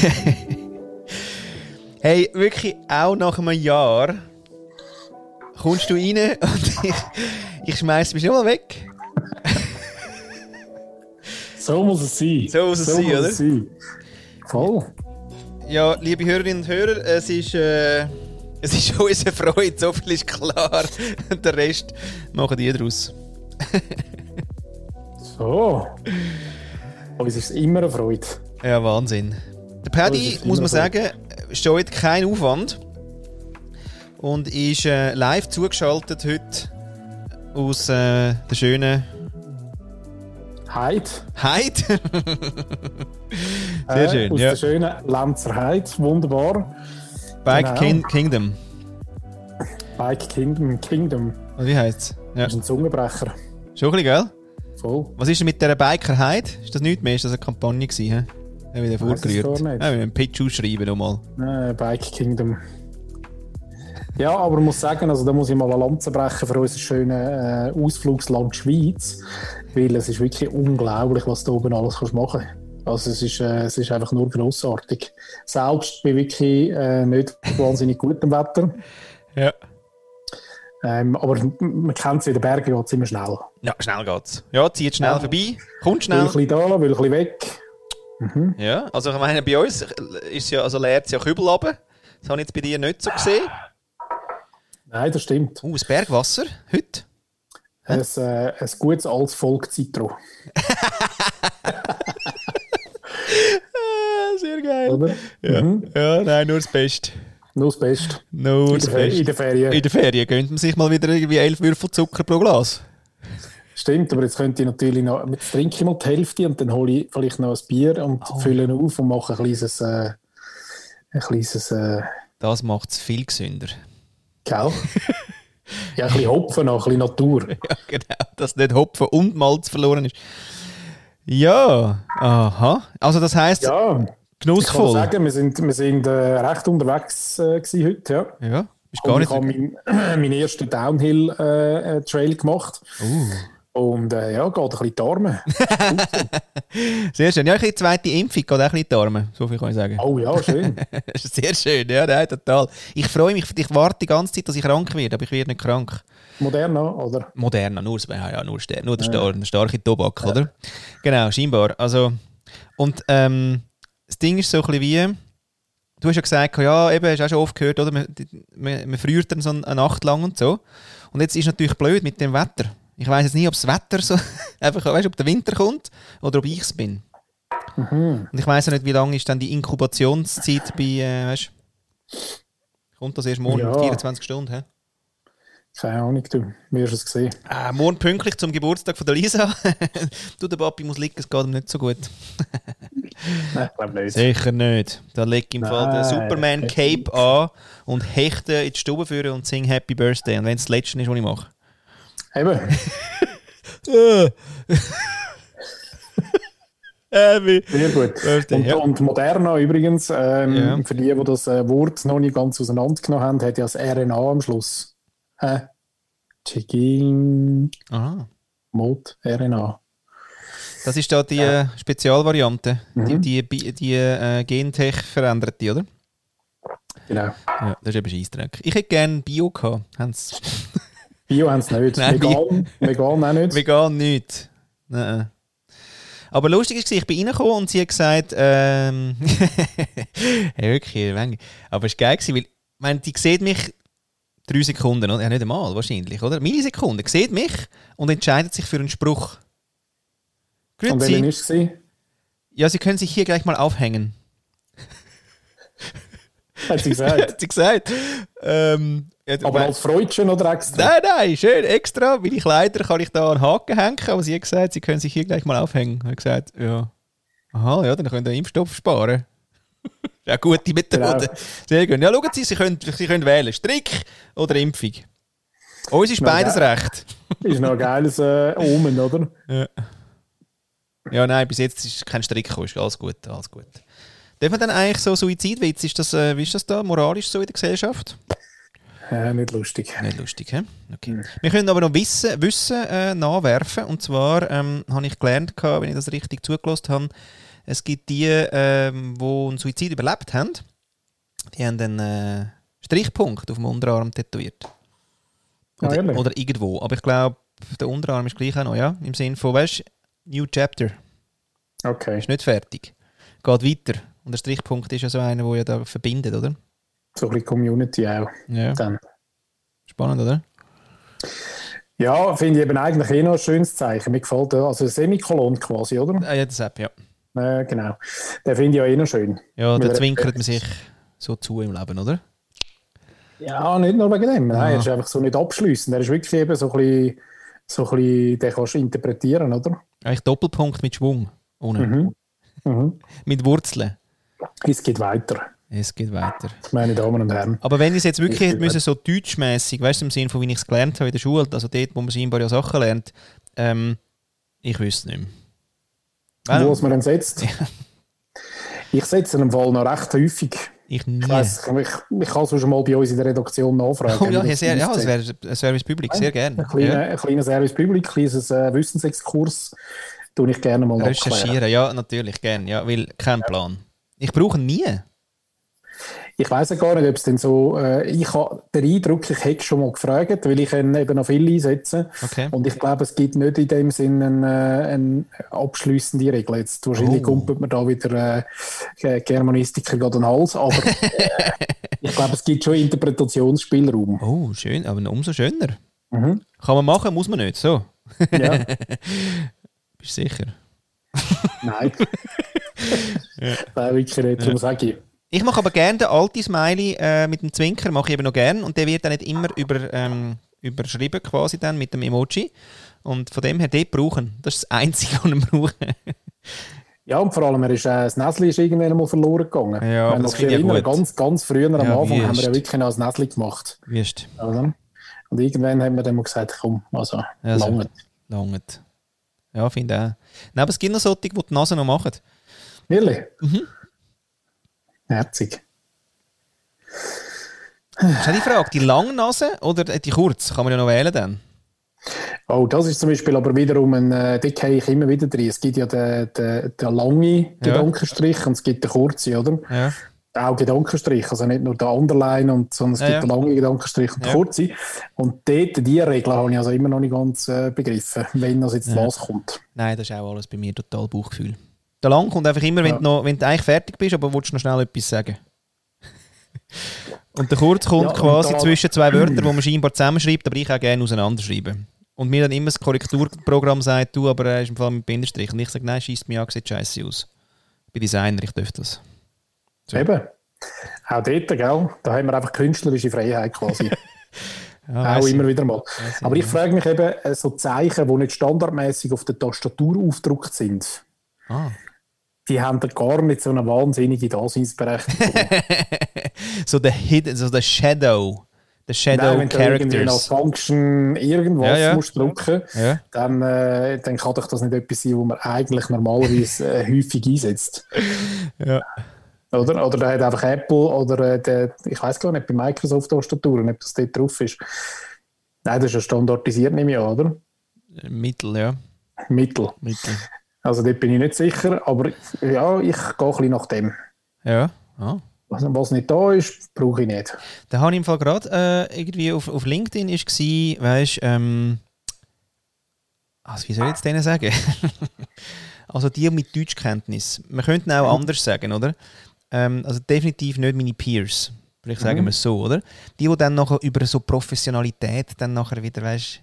hey, wirklich auch nach einem Jahr kommst du rein und ich, ich schmeiß mich schon mal weg. so muss es sein. So muss es so sein, muss oder? Es sein. Voll. Ja, liebe Hörerinnen und Hörer, es ist, äh, es ist unsere Freude, so viel ist klar. Der Rest machen die daraus. so. Uns ist es immer eine Freude. Ja, Wahnsinn. Der Paddy, muss man sagen, steht kein Aufwand und ist äh, live zugeschaltet heute aus äh, der schönen Heid. Heid? Sehr schön. Äh, aus ja. der schönen Lanzer Heid, wunderbar. Bike genau. King Kingdom. Bike Kingdom, Kingdom. Und wie heißt es? Ja. Das ist ein Zungenbrecher. Schon ein bisschen, gell? Voll. Was ist denn mit dieser Biker Heid? Ist das nichts mehr? Ist das eine Kampagne gewesen? He? Haben wir den vorgerührt? Ja, wir einen Pitch ausschreiben nochmal. Nein, Bike Kingdom. Ja, aber ich muss sagen, also da muss ich mal eine Lanze brechen für unser schönes äh, Ausflugsland Schweiz, weil es ist wirklich unglaublich, was du oben alles kannst machen Also es ist, äh, es ist einfach nur grossartig. Selbst bei wirklich äh, nicht wahnsinnig gutem Wetter. Ja. Ähm, aber man kennt es, in den Bergen geht es immer schnell. Ja, schnell geht's. Ja, zieht schnell ja. vorbei, kommt schnell. Will ein bisschen da, will ein bisschen weg. Mhm. Ja, also ich meine, bei uns ist ja, also leert es ja Kübel runter. Das habe ich jetzt bei dir nicht so gesehen. Nein, das stimmt. Uh, das Bergwasser, heute? Ein, äh, ein gutes altes Volk Citro. Ah, sehr geil. Oder? Ja. Mhm. ja, nein, nur das Beste. Nur das Beste. Nur das Beste. In der Ferien. In der Ferien gönnt man sich mal wieder irgendwie elf Würfel Zucker pro Glas. Stimmt, aber jetzt könnte ich natürlich noch, jetzt trinke ich mal die Hälfte und dann hole ich vielleicht noch ein Bier und oh. fülle auf und mache ein kleines, äh, ein kleines äh, Das macht es viel gesünder. Gell? ja, ein bisschen Hopfen noch, ein bisschen Natur. ja, genau, dass nicht Hopfen und Malz verloren ist. Ja, aha. Also das heisst, ja, genussvoll. Ich kann sagen, wir sind, wir sind äh, recht unterwegs äh, heute, ja. Ja, bist gar nicht... Ich habe meinen mein ersten Downhill-Trail äh, gemacht. Uh. Und äh, ja, geht ein bisschen die Arme. Sehr schön. Ja, ich die zweite Impfung geht auch ein bisschen die Arme. So viel kann ich sagen. Oh ja, schön. Sehr schön, ja, nein, total. Ich freue mich, ich warte die ganze Zeit, dass ich krank werde, aber ich werde nicht krank. Moderner, oder? Moderner, nur, ja, ja, nur, nur der, Star, der starke Tobak, ja. oder? Genau, scheinbar. Also, und ähm, das Ding ist so ein bisschen wie, du hast ja gesagt, ja, eben, hast du auch schon oft gehört, oder? Man, man, man friert dann so eine Nacht lang und so. Und jetzt ist es natürlich blöd mit dem Wetter. Ich weiß jetzt nicht, ob das Wetter so einfach, weißt, ob der Winter kommt oder ob ich es bin. Mhm. Und ich weiß auch nicht, wie lange ist dann die Inkubationszeit bei, äh, weißt, kommt das erst morgen ja. 24 Stunden? He? Keine Ahnung, du wirst es sehen. Äh, morgen pünktlich zum Geburtstag von der Lisa. du, der Papi muss liegen, es geht ihm nicht so gut. Nein, ich glaube nicht. Sicher nicht. Da ich im Fall den Superman-Cape an und hechte in die Stube führen und singe Happy Birthday. Und wenn es das Letzte ist, was ich mache. Eben. Äh, Sehr gut. Und, ja. und Moderna übrigens, ähm, ja. für die, die das äh, Wort noch nicht ganz auseinandergenommen haben, hat ja das RNA am Schluss. Hä? Chicken. Aha. Mod RNA. Das ist da die ja. Äh, Spezialvariante, mhm. die, die, die äh, Gentech veränderte, oder? Genau. Ja, das ist eben Scheissdreck. Ich hätte gerne Bio gehabt. Bio haben sie nicht. Nein, vegan, vegan auch nicht. Vegan nicht. Nein. Aber lustig ist, ich bin reingekommen und sie hat gesagt, ähm, hey, wirklich, aber es war geil, weil, ich meine, die sieht mich drei Sekunden, oder? Ja, nicht einmal wahrscheinlich, oder? Millisekunden, sieht mich und entscheidet sich für einen Spruch. Grüezi. Und ist sie? Ja, sie können sich hier gleich mal aufhängen. Hat sie gesagt? Hat sie gesagt. Ähm, aber als Freudchen oder extra? Nein, nein, schön, extra. Meine Kleider kann ich da an den Haken hängen, aber sie hat gesagt, sie können sich hier gleich mal aufhängen. Ich habe gesagt, ja. Aha, ja, dann können wir Impfstoff sparen. ja, gute Methode. Genau. Sehr gut. Ja, schauen Sie, Sie können, sie können wählen. Strick oder Impfung. Uns ist beides geil. recht. ist noch ein geiles äh, Omen, oder? Ja. Ja, nein, bis jetzt ist kein Strick gekommen. Alles gut, alles gut. Darf man dann eigentlich so Suizidwitz, ist das, äh, wie ist das da, moralisch so in der Gesellschaft? Äh, nicht lustig. Nicht lustig, hä? Okay. Mhm. Wir können aber noch Wissen, Wissen äh, nachwerfen. Und zwar ähm, habe ich gelernt, wenn ich das richtig zugelassen habe, Es gibt die, ähm, die einen Suizid überlebt haben. Die haben einen äh, Strichpunkt auf dem Unterarm tätowiert. Ah, Oder, ehrlich? oder irgendwo. Aber ich glaube, der Unterarm ist gleich auch noch, ja? Im Sinne von, weißt du, New Chapter. Okay. Ist nicht fertig. Geht weiter. Und der Strichpunkt ist ja so einer, der ja da verbindet, oder? So ein bisschen Community auch. Ja. Dann. Spannend, oder? Ja, finde ich eben eigentlich eh noch ein schönes Zeichen. Mir gefällt der, also ein Semikolon quasi, oder? Ah, ja, das App, ja. Äh, genau. Den finde ich ja eh noch schön. Ja, da zwinkert man sich so zu im Leben, oder? Ja, nicht nur wegen dem. Nein, Ja. er ist einfach so nicht abschließend. Er ist wirklich eben so ein bisschen, so ein bisschen den kannst du interpretieren, oder? Eigentlich Doppelpunkt mit Schwung. Ohne. Mhm. Mhm. Mit Wurzeln. Es geht weiter, Es geht weiter. meine Damen und Herren. Aber wenn ich es jetzt wirklich Es hätte müssen, so deutschmäßig, weißt du, im Sinne von, wie ich es gelernt habe in der Schule, also dort, wo man scheinbar ja Sachen lernt, ähm, ich wüsste es nicht mehr. Wo es man dann setzt. Ich setze ihn im Fall noch recht häufig. Ich nie. Ich weiss, ich, ich kann es schon mal bei uns in der Redaktion nachfragen. oh ja, ja, sehr, ja, das wäre ein Service Public, sehr gerne. Ein kleiner, Ja. ein kleiner Service Public, ein kleines äh, Wissensexkurs, tue ich gerne mal abklären. Recherchieren, ja, natürlich, gerne. Ja, weil kein Plan. Ich brauche ihn nie. Ich weiß ja gar nicht, ob es denn so. Äh, ich habe den Eindruck, ich hätte schon mal gefragt, weil ich ihn eben noch viel einsetze. Okay. Und ich glaube, es gibt nicht in dem Sinne eine, eine abschließende Regel. Jetzt wahrscheinlich Oh. kumpelt man da wieder äh, Germanistiker gerade den Hals, aber äh, ich glaube, es gibt schon Interpretationsspielraum. Oh, schön, aber umso schöner. Mhm. Kann man machen, muss man nicht. So. Ja, Bist du sicher? nein. Nein, wirklich nicht, darum sage ich. Ich mache aber gerne den alten Smiley äh, mit dem Zwinker, mache ich eben noch gerne. Und der wird dann nicht immer über, ähm, überschrieben quasi dann mit dem Emoji. Und von dem her den brauchen. Das ist das Einzige, was wir brauchen. Ja, und vor allem, er ist, äh, das Näsli ist irgendwann mal verloren gegangen. Ja, aber Wenn das finde ich erinnere, gut. ganz, ganz früher am Ja, Anfang haben wir ja wirklich noch das Näsli gemacht. Wüst. Oder? Und irgendwann haben wir dann mal gesagt, komm, also, Ja, so. lange. Langet. Ja, finde ich auch. Nein, aber es gibt noch solche, die die Nase noch machen. Ehrlich? Mhm. Herzig. Das ist die Frage, die lange Nase oder die kurz? Kann man ja noch wählen dann. Oh, das ist zum Beispiel aber wiederum ein, äh, gehe ich immer wieder drin. Es gibt ja den, den, den langen Gedankenstrich und es gibt den kurzen, oder? Ja. Auch Gedankenstrich, also nicht nur der Underline, und, sondern es Ja, gibt ja. den langen Gedankenstrich und den Ja. kurzen. Und dort, diese Regel habe ich also immer noch nicht ganz äh, begriffen, wenn das jetzt was kommt. Nein, das ist auch alles bei mir total Bauchgefühl. Der lang kommt einfach immer, wenn, Ja. du, noch, wenn du eigentlich fertig bist, aber willst noch schnell etwas sagen. Und der kurz kommt Ja, quasi zwischen zwei Wörtern, die man scheinbar zusammenschreibt, aber ich auch gerne auseinanderschreibe. Und mir dann immer das Korrekturprogramm sagt, du, aber er ist im Fall mit Bindestrich. Und ich sage, nein, schießt mir an, sieht scheiße aus. Ich bin Designer, ich darf das. So. Eben. Auch dort, gell? Da haben wir einfach künstlerische Freiheit quasi. Ja, Auch weiss ich. immer wieder mal. Weiss Aber ich frage mich eben, äh, so Zeichen, die nicht standardmäßig auf der Tastatur aufgedruckt sind, Ah. Die haben da gar nicht so eine wahnsinnige Daseinsberechtigung. so der Hidden, so der Shadow. Der Shadow Nein, wenn du irgendwie noch Characters. Function irgendwas Ja, ja. musst drücken, Ja. dann, äh, dann kann doch das nicht etwas sein, was man eigentlich normalerweise äh, häufig einsetzt. Ja. Oder? Oder da hat einfach Apple oder äh, der, ich weiß gar nicht, bei Microsoft Tastaturen, ob das dort drauf ist. Nein, das ist ja standardisiert, nehme ich an, oder? Mittel, ja. Mittel. Mittel. Also dort bin ich nicht sicher, aber ja, ich gehe ein bisschen nach dem. Ja. Ah. Was, nicht da ist, brauche ich nicht. Da habe ich im Fall gerade äh, irgendwie auf, auf LinkedIn ist gsi, weißt, ähm, also wie soll ich jetzt denen sagen? also die mit Deutschkenntnis. Man könnte auch anders sagen, oder? Ähm, also definitiv nicht meine Peers. Vielleicht sagen Mhm. wir es so, oder? Die, die dann nachher über so Professionalität dann nachher wieder, weißt,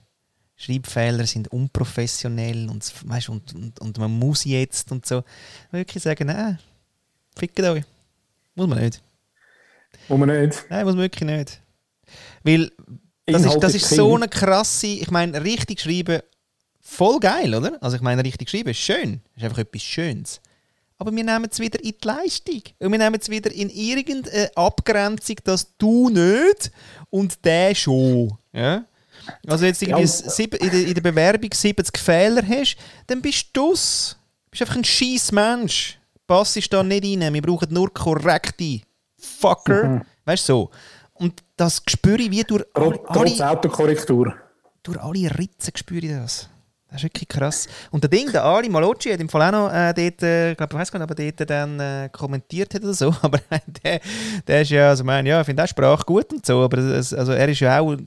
Schreibfehler sind unprofessionell und, weißt, und, und, und man muss jetzt und so. Wirklich sagen, nein, fickt euch. Muss man nicht. Muss man nicht. Nein, muss man wirklich nicht. Weil das ist, Inhalt das ist ist King. so eine krasse, ich meine, richtig schreiben, voll geil, oder? Also ich meine, richtig schreiben ist schön, ist einfach etwas Schönes. Aber wir nehmen es wieder in die Leistung. Und wir nehmen es wieder in irgendeine Abgrenzung, dass du nicht und der schon. Ja? Also jetzt irgendwie Ja, in, der, in der Bewerbung 70 Fehler hast, dann bist du es. Du bist einfach ein scheiß Mensch. Pass ist da nicht rein. Wir brauchen nur korrekte Fucker. Mhm. Weißt du so? Und das spüre ich wie durch alle, Trotz, Autokorrektur. durch alle Ritzen spüre ich das. Das ist wirklich krass. Und der Ding, der Ali Malocci hat im Fall auch noch äh, dort, äh, ich glaube, ich weiß gar nicht, ob er dort dann äh, kommentiert hat oder so, aber der, der ist ja, also ich meine, ja, ich finde auch Sprache gut und so, aber das, also er ist ja auch,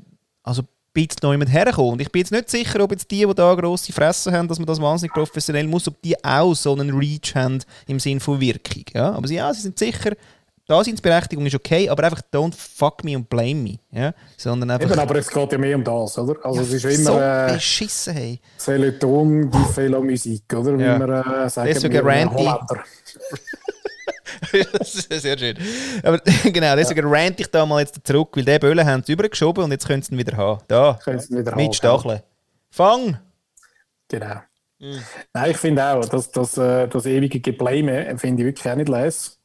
also bisschen noch jemand hergekommen. Und ich bin jetzt nicht sicher, ob jetzt die, die da grosse Fresse haben, dass man das wahnsinnig professionell muss, ob die auch so einen Reach haben im Sinne von Wirkung. Ja? Aber sie, ja, sie sind sicher Daseinsberechtigung ist okay, aber einfach don't fuck me und blame me. Ja? Sondern einfach, Eben, aber es geht ja mehr um das, oder? Also ja, es ist immer... so äh, beschissen, hey. Seleton, die Fehler Musik, oder? Wie Ja. wir äh, sagen, Deswegen wir Randy. Das ist sehr schön. Aber genau, deswegen rant ich da mal jetzt zurück, weil die Böllen haben sie übergeschoben und jetzt können sie ihn wieder haben. Da, wieder mit haben. Stacheln. Fang! Genau. Mhm. Nein, ich finde auch, dass das, äh, das ewige Geblame äh, finde ich wirklich auch nicht les.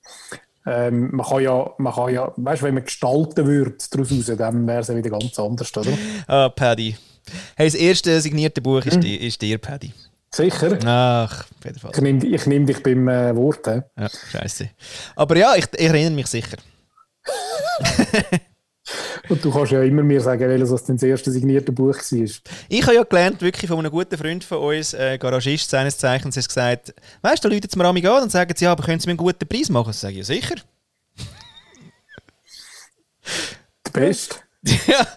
Ähm, man kann ja, man kann ja, weißt du, wenn man gestalten würde daraus raus, dann wäre es ja wieder ganz anders, oder? Ah, Paddy. Hey, das erste signierte Buch ist, dir, ist dir, Paddy. Sicher. Ach, auf jeden Fall. Ich nehme ich nehm dich beim äh, Wort. hä? Ja, scheiße. Aber ja, ich, ich erinnere mich sicher. Und du kannst ja immer mir sagen, welches das dein erste signierte Buch war. Ich habe ja gelernt, wirklich von einem guten Freund von uns, äh, Garagist seines Zeichens, hat gesagt, weißt du, da läuten sie mir an und sagen sie, ja, aber können sie mir einen guten Preis machen? Ich sage, ja, sicher. Der Beste. Ja.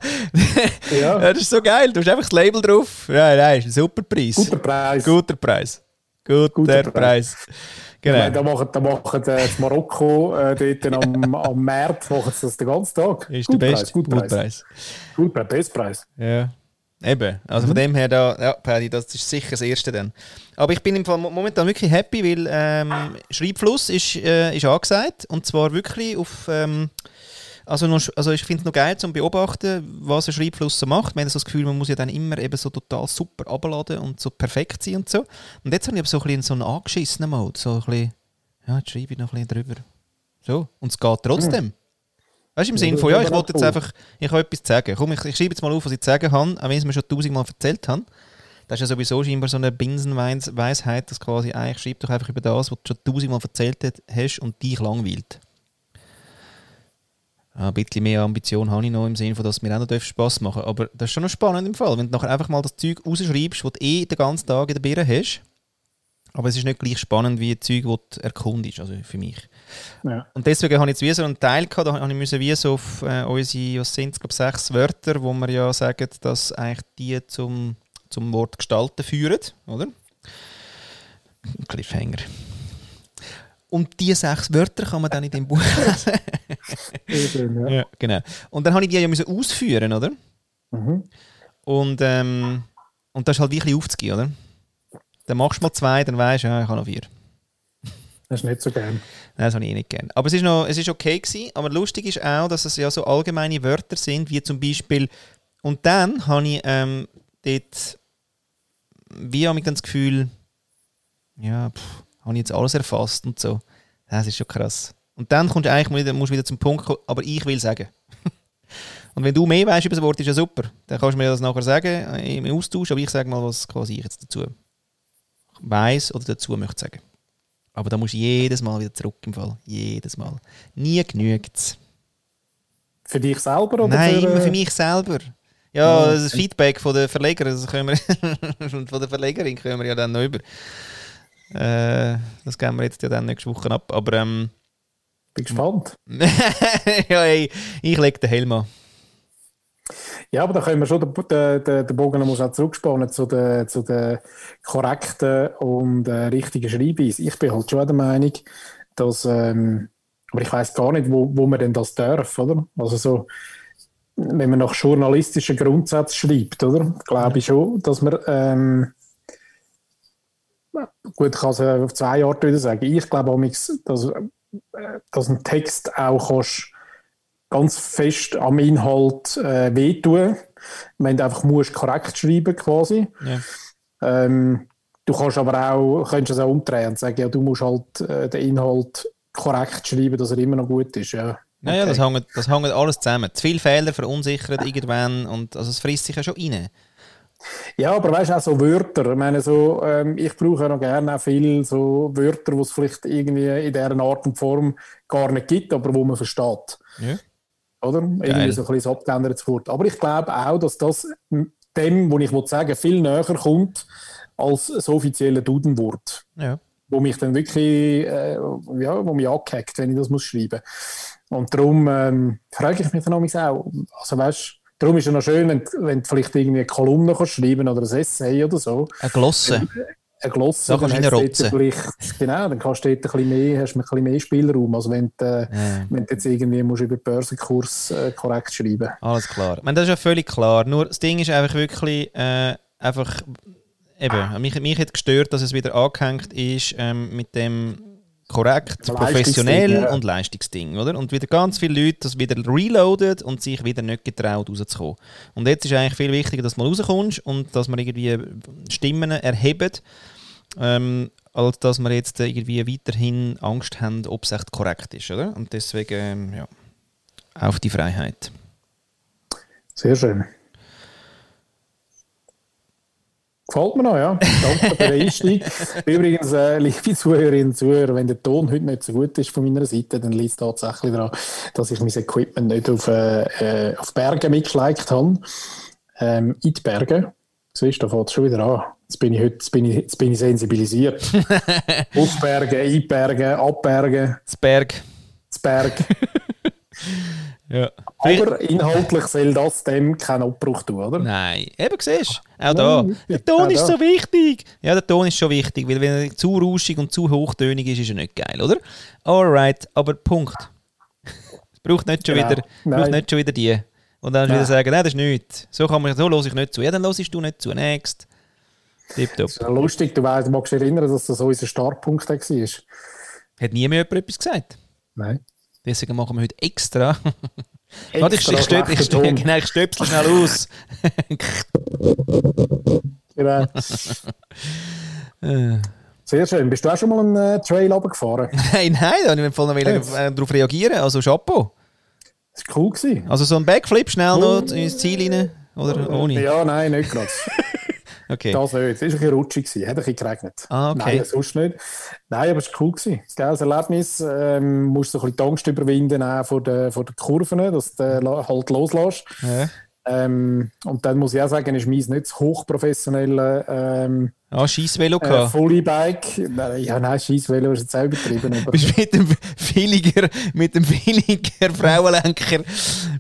Ja. ja, das ist so geil. Du hast einfach das Label drauf. Ja, nein, ist ein super Preis. Guter Preis. Guter Preis. Guter, Guter Preis. Meine, Genau. da machen, da machen äh, in Marokko äh, dort am, am März machen sie das den ganzen Tag. Ist der beste. Gut Preis. Preis. Gut Preis. Bestpreis. Ja. Eben. Also Mhm. von dem her, da, ja, Paddy, das ist sicher das Erste dann. Aber ich bin im Fall mo- momentan wirklich happy, weil ähm, Schreibfluss ist, äh, ist angesagt. Und zwar wirklich auf. Ähm, also, noch, also ich finde es noch geil zu beobachten, was ein Schreibfluss so macht. Man hat so das Gefühl, man muss ja dann immer eben so total super abladen und so perfekt sein und so. Und jetzt habe ich aber so ein bisschen so einen angeschissenen Mode. So ein bisschen, ja, jetzt schreibe ich noch ein bisschen drüber. So. Und es geht trotzdem. Weißt du, im Sinne von, ja, ich wollte jetzt einfach, ich habe etwas zu sagen. Komm, ich, ich schreibe jetzt mal auf, was ich zu sagen habe, auch wenn ich es mir schon tausendmal erzählt habe. Das ist ja sowieso scheinbar so eine Binsenweisheit, dass quasi eigentlich schreib doch einfach über das, was du schon tausendmal erzählt hast und dich langweilt. Ein bisschen mehr Ambition habe ich noch im Sinne von, dass es mir auch noch Spass machen darf. Aber das ist schon noch spannend im Fall, wenn du nachher einfach mal das Zeug rausschreibst, das du eh den ganzen Tag in der Birne hast. Aber es ist nicht gleich spannend wie ein Zeug, das du erkundest, also für mich. Ja. Und deswegen habe ich jetzt wie so einen Teil gehabt, da habe ich müssen wie so auf äh, unsere, was sind es, glaube sechs Wörter, wo wir ja sagen, dass eigentlich die zum, zum Wort gestalten führen, oder? Cliffhanger. Und diese sechs Wörter kann man dann in dem Buch lesen. Ja. ja, genau. Und dann habe ich die ja müssen ausführen, oder? Mhm. Und, ähm, und das ist halt bisschen aufzugehen, oder? Dann machst du mal zwei, dann weißt du, ja, ich habe noch vier. Das ist nicht so gern. Nein, das habe ich eh nicht gern. Aber es ist, noch, es ist okay gewesen. Aber lustig ist auch, dass es ja so allgemeine Wörter sind, wie zum Beispiel und dann habe ich ähm, dort wie habe ich dann das Gefühl, ja, pff, habe ich jetzt alles erfasst und so. Das ist schon krass. Und dann kommst du eigentlich wieder, musst du wieder zum Punkt kommen, aber ich will sagen. und wenn du mehr weißt über das Wort, ist ja super. Dann kannst du mir das nachher sagen äh, im Austausch, aber ich sage mal, was quasi ich jetzt dazu weiß oder dazu möchte sagen. Aber da musst du jedes Mal wieder zurück im Fall. Jedes Mal. Nie genügt es. Für dich selber oder Nein, für, immer äh, für mich selber. Ja, das Feedback von der Verleger, das können wir und von der Verlegerin können wir ja dann noch über. Äh, das geben wir jetzt ja dann nächste Woche ab. Aber ähm, Bin gespannt. ja, ey, ich lege den Helm an. Ja, aber da können wir schon den, den, den, den Bogen muss auch zurückspannen zu den, zu den korrekten und äh, richtigen Schreibweisen. Ich bin halt schon der Meinung, dass, ähm, aber ich weiß gar nicht, wo, wo man denn das darf, oder? Also so, wenn man nach journalistischen Grundsätzen schreibt, oder? Glaube ich schon, dass man, ähm, gut, ich kann es auf zwei Arten wieder sagen. Ich glaube auch, dass, äh, dass ein Text auch kannst, ganz fest am Inhalt äh, wehtun, wenn du einfach musst korrekt schreiben quasi. Ja. Ähm, du kannst aber auch, könntest es auch umdrehen und sagen, ja, du musst halt äh, den Inhalt korrekt schreiben, dass er immer noch gut ist. Ja, Naja, Okay. das hängt, das hängt alles zusammen. Zu viele Fehler verunsichern irgendwann und also es frisst sich ja schon rein. Ja, aber weißt du, auch so Wörter. Ich meine, so, ähm, ich brauche ja noch gerne auch viel so Wörter, die es vielleicht irgendwie in dieser Art und Form gar nicht gibt, aber wo man versteht. Ja. Oder? Irgendwie so ein bisschen abgeändertes Wort. Aber ich glaube auch, dass das dem, wo ich will sagen viel näher kommt als das offizielle Dudenwort. Ja. Wo mich dann wirklich, äh, ja, wo mich angehackt, wenn ich das muss schreiben. Und darum ähm, frage ich mich dann auch, also weißt darum ist es noch schön, wenn, wenn du vielleicht irgendwie eine Kolumne kannst schreiben oder ein Essay oder so. Eine Glosse. Eine Glosse, Da kannst du dann hast du reinrotzen. dort vielleicht, genau, dann kannst du dort ein bisschen mehr, hast du ein bisschen mehr Spielraum, als wenn du, äh, Ja. wenn du jetzt irgendwie musst über den Börsenkurs äh, korrekt schreiben Alles klar. Ich meine, das ist ja völlig klar. Nur das Ding ist einfach wirklich äh, einfach eben, mich, mich hat gestört, dass es wieder angehängt ist ähm, mit dem korrekt, professionell ja. und Leistungsding, oder? Und wieder ganz viele Leute das wieder reloadet und sich wieder nicht getraut rauszukommen. Und jetzt ist eigentlich viel wichtiger, dass du mal rauskommst und dass man irgendwie Stimmen erhebt, ähm, als dass wir jetzt irgendwie weiterhin Angst haben, ob es echt korrekt ist, oder? Und deswegen, ähm, ja, auf die Freiheit. Sehr schön. Gefällt mir noch, ja. Danke für den Einstieg. Übrigens, äh, liebe Zuhörerinnen und Zuhörer, wenn der Ton heute nicht so gut ist von meiner Seite, dann liegt es tatsächlich daran, dass ich mein Equipment nicht auf, äh, äh, auf Berge mitgeschleicht habe. Ähm, in die Berge. Siehst du, da fängt es schon wieder an. Jetzt bin ich, heute, jetzt bin ich, jetzt bin ich sensibilisiert. auf Berge, in Berge, ab Berge, Das Berg. zu Berg. Ja. Aber inhaltlich soll das dem keinen Abbruch tun, oder? Nein, eben siehst du, auch da. Der Ton ist so wichtig. Ja, der Ton ist schon wichtig, weil wenn er zu rauschig und zu hochtönig ist, ist er nicht geil, oder? Alright, aber Punkt. Es braucht nicht schon Genau. wieder, braucht nicht schon wieder die. Und dann wieder sagen, nein, das ist nichts. So kann man, so höre ich nicht zu. Ja, dann hörst du nicht zu. Next. Tipptopp. Das ist ja lustig, du weißt, magst dich erinnern, dass das unser Startpunkt war. Hat nie mehr jemand etwas gesagt. Nein. Deswegen machen wir heute extra. Warte, ich, ich, Extra stöp, ich, stöp, genau, ich stöpsel schnell aus. Genau. Äh. Sehr schön. Bist du auch schon mal einen äh, Trail runtergefahren? nein, nein, da wollte ich voll noch Jetzt. darauf reagieren. Also Chapeau. Das war cool. Gewesen. Also so ein Backflip schnell noch ins Ziel rein? Oder ohne? Ja, nein, nicht gerade. Okay. Das nicht. Es war ein bisschen rutschig. Gewesen. Hat ein bisschen geregnet. Ah, okay. Nein, sonst nicht. Nein, aber es war cool. Gewesen. Ein geiles Erlebnis. Ähm, musst so ein bisschen die Angst überwinden auch vor den, vor den Kurven, dass du äh, halt loslässt. Ja. Ähm, und dann muss ich auch sagen, ist meins nicht das hochprofessionelle ähm, Ah, Scheissvelo äh. Fully-Bike. Ja, nein, Scheissvelo ist jetzt auch übertrieben. Aber Bist mit dem Villiger, mit dem Villiger Frauenlenker.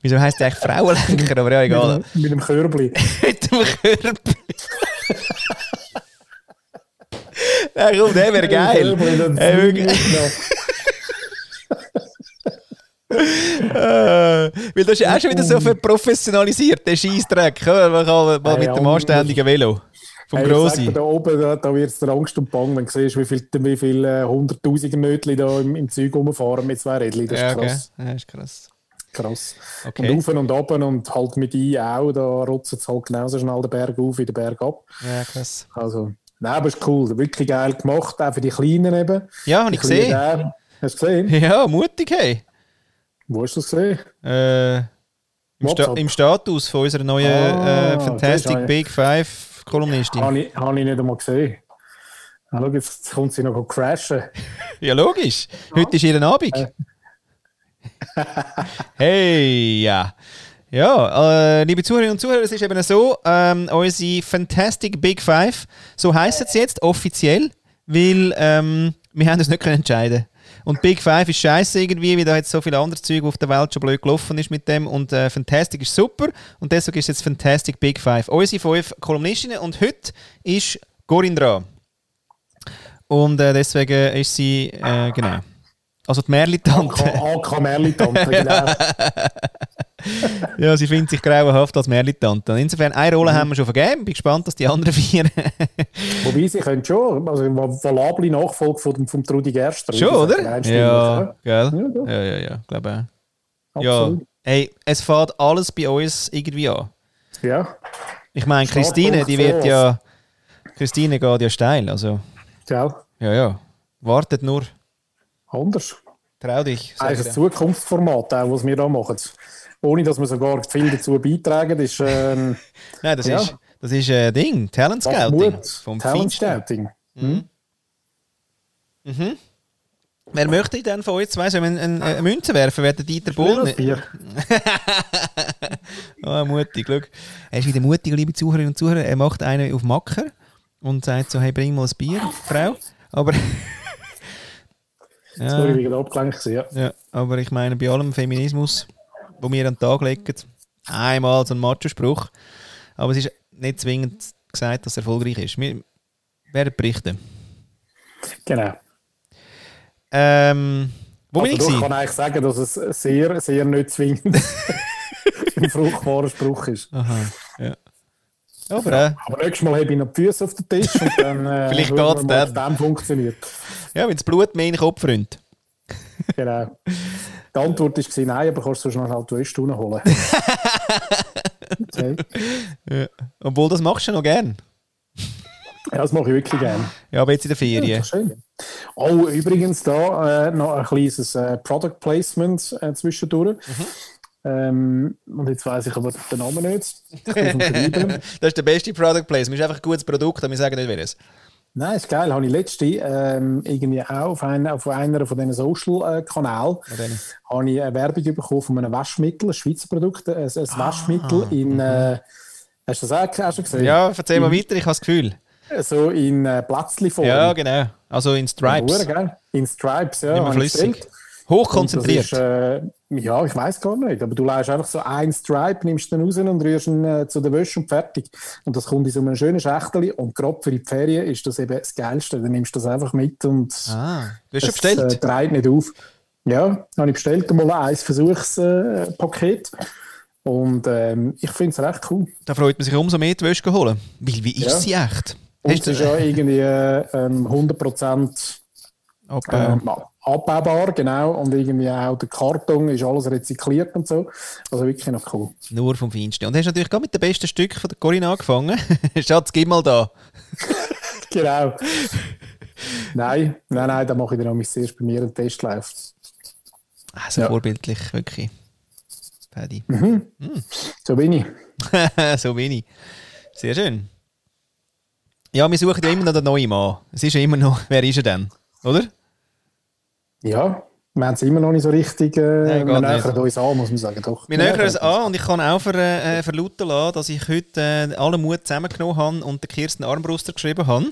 Wieso heisst der eigentlich Frauenlenker? Aber ja, egal. mit, dem- mit dem Körbli. mit dem Körper. Nein, komm, der wäre geil. Körbli, dann Hey, wirklich. mitgenommen. Äh, weil das ist ja auch schon wieder so verprofessionalisiert, der Scheissdreck. oder? Man kann mal mit dem anständigen Velo. Vom Hey, sag Da oben, da, da wird es Angst und Bang, wenn du siehst, wie viele wie viel, äh, Nötli da im, im Zeug rumfahren mit zwei Rädchen. Das ist Ja, okay. krass. ja, ist krass. krass. Okay. Und auf und ab und halt mit ein auch, da rutzt es halt genauso schnell den Berg auf wie den Berg ab. Ja, krass. Also, nein, aber ist cool. Wirklich geil gemacht, auch für die Kleinen eben. Ja, habe ich gesehen. Hast du gesehen? Ja, mutig, hey. Wo hast du das gesehen? Äh, im, Sta. Im Status von unserer neuen Ah, äh, Fantastic Big Five Kolumnistin. Habe ich, hab ich nicht einmal gesehen. Ah, schau, jetzt kommt sie noch crashen. Ja, logisch. Heute ist ihr Abend. hey, ja. Ja, äh, liebe Zuhörerinnen und Zuhörer, es ist eben so, ähm, unsere Fantastic Big Five, so heisst es jetzt offiziell, weil ähm, wir haben uns nicht können entscheiden Und Big Five ist scheiße irgendwie, weil da jetzt so viel anderes Zeug auf der Welt schon blöd gelaufen ist mit dem und äh, Fantastic ist super und deswegen ist jetzt Fantastic Big Five. Unsere fünf Kolumnistinnen und heute ist Corinne dran. Und äh, deswegen ist sie, äh, genau. Also die Merli-Tante. AK Merli-Tante, genau. Ja, sie findet sich grauenhaft als Merli-Tante. Insofern, eine Rolle haben wir schon vergeben. Bin gespannt, dass die anderen vier. Wobei sie können schon, also eine valable Nachfolge von, vom Trudi Gerster. schon, ich oder? Ja? Ja. Ja, ja, ja, glaube auch. Ja, hey, es fährt alles bei uns irgendwie an. Ja, Ich meine, Christine, die wird ja. Christine geht ja steil. Also, gell? ja, ja. Wartet nur. Anders. Trau dich. Eigentlich ich ein. Zukunftsformat, auch, was wir da machen. Ohne, dass wir sogar viel dazu beitragen, ist ähm, Nein, das Ja. ist, das ist ein Ding. Talent Scouting. Vom Talent. Scouting. Mhm. Wer möchte denn von euch zwei so eine, eine, eine Münze werfen? Wer der Dieter Bohlen? Bier. Ah, mutig, schau. Er ist wieder mutig, liebe Zuhörerinnen und Zuhörer. Er macht einen auf Macker und sagt so, hey, bring mal ein Bier, Frau. Aber... Sorry, ja, wegen der Abgelenk gewesen, ja. ja, aber ich meine, bei allem Feminismus, wo wir an den Tag legen, einmal so ein Macho-Spruch, aber es ist nicht zwingend gesagt, dass es erfolgreich ist. Wir werden berichten. Genau. Ähm, wo bin ich Also, ich kann eigentlich sagen, dass es sehr, sehr nicht zwingend ein fruchtbarer Spruch ist. Aha, ja. Aber äh, Aber nächstes Mal habe ich noch die Füße auf den Tisch und dann äh, Vielleicht mal, ob dann. es funktioniert. ja, wenn das Blut mehr in den Kopf rinnt. Genau. Die Antwort war nein, aber kannst du schon schnell die Wäsche holen. okay. Ja. Obwohl, das machst du noch gern. Ja, das mache ich wirklich gerne. Ja, aber jetzt in der Ja, Ferien. das ist schön. Oh, übrigens da äh, noch ein kleines äh, Product Placement äh, zwischendurch. Mhm. Ähm, und jetzt weiß ich aber den Namen nicht. Das ist der beste Product Placement. Es ist einfach ein gutes Produkt, aber wir sagen nicht, wer es Nein, ist geil. Habe ich letzte ähm, irgendwie auch auf, einer auf einer von diesen Social-Kanälen habe ich eine Werbung bekommen von einem Waschmittel, ein Schweizer Produkt, ein, ein Waschmittel in. Äh, hast du das auch, auch schon gesehen? Ah, Ja, erzähl mal weiter, ich habe das Gefühl. So in äh, Plätzli-Form. Ja, genau. Also in Stripes. Geil. In Stripes, ja. Ich flüssig. Hochkonzentriert. Ist, äh, ja, ich weiß gar nicht. Aber du leist einfach so einen Stripe, nimmst den raus und rührst ihn äh, zu der Wäsche und fertig. Und das kommt in so einem schönen Schächteli. Und gerade für die Ferien ist das eben das Geilste. Dann nimmst du das einfach mit und ah, du hast es bestellt? äh, dreht nicht auf. Ja, habe ich bestellt mal ein Versuchspaket. Äh, und ähm, ich finde es recht cool. Da freut man sich umso mehr, die Wäsche zu holen. Weil, wie ist Ja. sie echt? Und es ist ja irgendwie äh, ähm, 100% Abbau. ähm, abbaubar, genau. Und irgendwie auch der Karton ist alles rezykliert und so. Also wirklich noch cool. Nur vom Feinsten. Und hast natürlich gerade mit dem besten Stück von der Corinna angefangen. Schatz, gib mal da. Genau. nein, nein, nein, da mache ich dann auch zuerst bei mir einen Testlauf. Ah, so Ja. vorbildlich, wirklich. Paddy. So bin ich. so wenig. Sehr schön. Ja, wir suchen ja immer noch den neuen Mann. Es ist ja immer noch, wer ist er denn? Oder? Ja, wir haben es immer noch nicht so richtig. Äh, Nein, wir nähern uns an, muss man sagen. Doch. Wir nähern uns an und ich kann auch ver, äh, verlauten lassen, dass ich heute äh, alle Mut zusammengenommen habe und der Kirsten Armbruster geschrieben habe.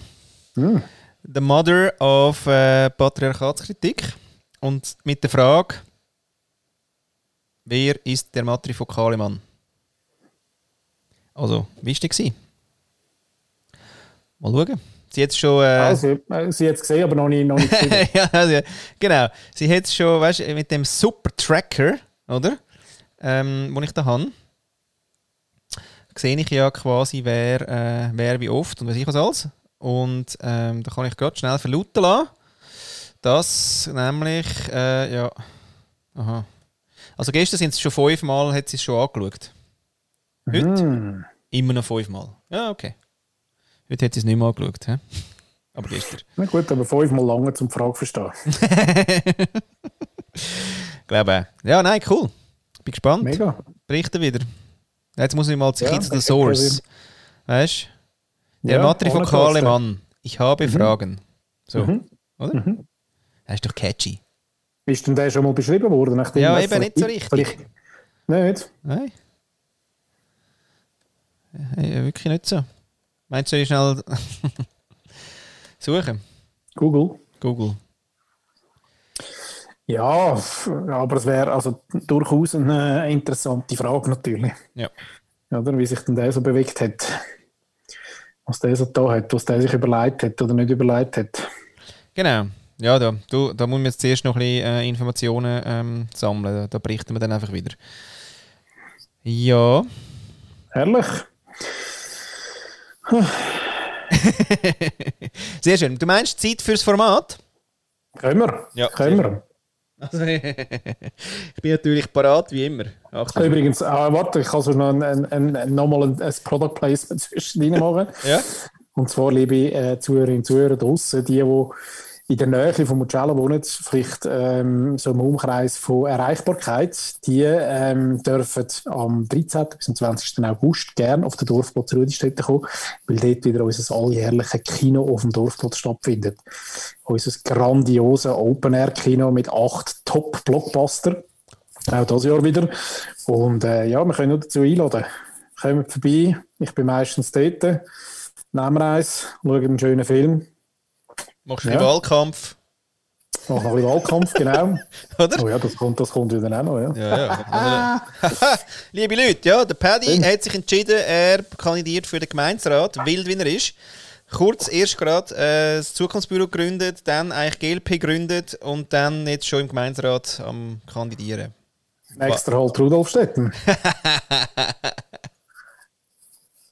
Hm. The Mother of äh, Patriarchatskritik. Und mit der Frage, wer ist der matrifokale Mann? Also, wie war? Mal schauen. Sie hat schon. Äh, Also, äh, sie hat es gesehen, aber noch nicht, noch nicht gesehen. ja, also, genau. Sie hat es schon, weißt du, mit dem Super Tracker, oder? Ähm, den ich da habe, sehe ich ja quasi, wer, äh, wer wie oft und was ich was alles. Und ähm, da kann ich gerade schnell verlauten lassen, dass nämlich, äh, ja, aha. Also gestern sind es schon fünfmal, hat sie es schon angeschaut. Heute Hm. immer noch fünfmal. Ja, okay. Heute hat sie es nicht mehr angeschaut. Hä? Aber gestern. Na gut, aber fünfmal lange zum Frage verstehen. Glaube auch. Ja, nein, cool. Bin gespannt. Mega. Berichten wieder. Jetzt muss ich mal zu Ja, the Source. Weißt du? Der Ja, matrifokale Mann. Ich habe Fragen. So, Mhm. oder? Mhm. Das ist doch catchy. Ist denn der schon mal beschrieben worden? Nachdem Ja, eben nicht so vielleicht- richtig. vielleicht- Nicht? Nein. Ja, wirklich nicht so. Meinst du, ich schnell suchen? Google. Google. Ja, aber es wäre also durchaus eine interessante Frage natürlich. Ja. Oder wie sich denn der so bewegt hat. Was der so da hat, was der sich überlegt hat oder nicht überlegt hat. Genau. Ja, da, du, da muss man jetzt zuerst noch ein bisschen äh, Informationen ähm, sammeln. Da, da berichten wir dann einfach wieder. Ja. Herrlich. Sehr schön. Du meinst Zeit fürs Format? Können wir? Ja, Können wir. Also, ich bin natürlich parat wie immer. Achtung. Übrigens, ah, warte, ich kann so noch, ein, ein, ein, noch mal ein, ein Product Placement zwischendrin machen. Ja? Und zwar, liebe äh, Zuhörerinnen und Zuhörer draussen, die, die in der Nähe von Mugello wohnen, vielleicht ähm, so im Umkreis von Erreichbarkeit, die ähm, dürfen am 13. bis zum 20. August gerne auf den Dorfplatz Rüdistätte kommen, weil dort wieder unser alljährliches Kino auf dem Dorfplatz stattfindet. Unser grandiose Open-Air-Kino mit acht Top-Blockbuster. Auch dieses Jahr wieder. Und äh, ja, wir können nur dazu einladen. Kommt vorbei, ich bin meistens dort. Nehmen wir eins, schauen einen schönen Film Machst du ja. Wahlkampf? Mach noch ein bisschen Wahlkampf, genau. Oder? Oh ja, das kommt, das kommt wieder auch noch, ja. ja, ja. Liebe Leute, ja, der Paddy hat sich entschieden, er kandidiert für den Gemeinsrat, wild wie er ist. Kurz erst gerade äh, das Zukunftsbüro gegründet, dann eigentlich GLP gegründet und dann jetzt schon im Gemeinsrat am Kandidieren. Extra halt Rudolf Stetten.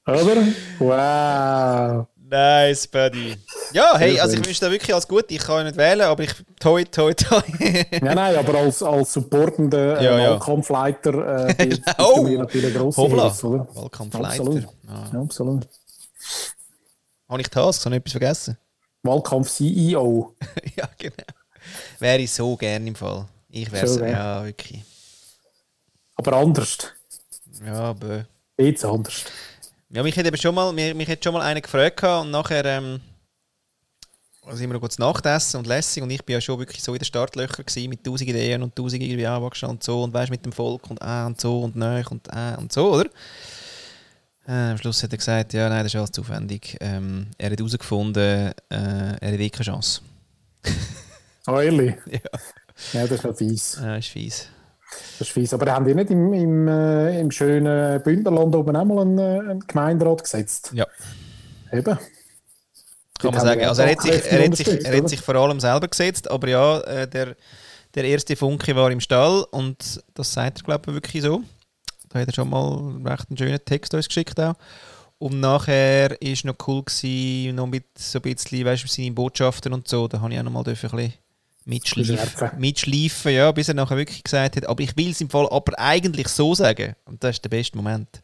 Oder? Wow. Nice, Buddy. Ja, hey, also ich wünsche dir wirklich alles gut. Ich kann ja nicht wählen, aber ich toi, toi, toi. ja, nein, aber als, als supportender äh, ja, ja. Wahlkampfleiter äh, du mir natürlich grosse Hilfe, oder? Wahlkampfleiter. Absolut. Ah. Ja, absolut. Habe ich das? Habe ich etwas vergessen? Wahlkampf-CEO. ja, genau. Wäre ich so gerne im Fall. Ich wäre so, ja, wirklich. Aber anders. Ja, aber... Jetzt anders. Ja, mich hätte eben schon mal, mich, mich hätte schon mal einer gefragt und nachher ähm, also immer noch kurz Nachtessen und lässig und ich bin ja schon wirklich so in den Startlöchern gewesen, mit tausend Ideen und tausend irgendwie anwachsen und so und weißt mit dem Volk und ah und so und neu und ah und so, oder? Äh, am Schluss hat er gesagt, ja, nein, das ist alles zu aufwendig. Ähm, er hat herausgefunden, äh, er hat eh keine Chance. oh, ehrlich? Ja. Ja, das ist noch fies. Ja, ist fies. Das ist fies. Aber haben die nicht im, im, äh, im schönen Bündnerland oben auch mal einen, äh, einen Gemeinderat gesetzt? Ja. Eben. Kann man sagen. Also er hat, sich, er, hat sich, er hat sich vor allem selber gesetzt, aber ja, äh, der, der erste Funke war im Stall und das sagt er, glaube ich, wirklich so. Da hat er schon mal recht einen schönen Text uns geschickt auch. Und nachher war es noch cool, gewesen, noch mit so ein bisschen, weißt seine Botschaften und so, da habe ich auch noch mal ein bisschen mitschleifen, mitschleifen, ja, bis er nachher wirklich gesagt hat, aber ich will es im Fall aber eigentlich so sagen. Und das ist der beste Moment.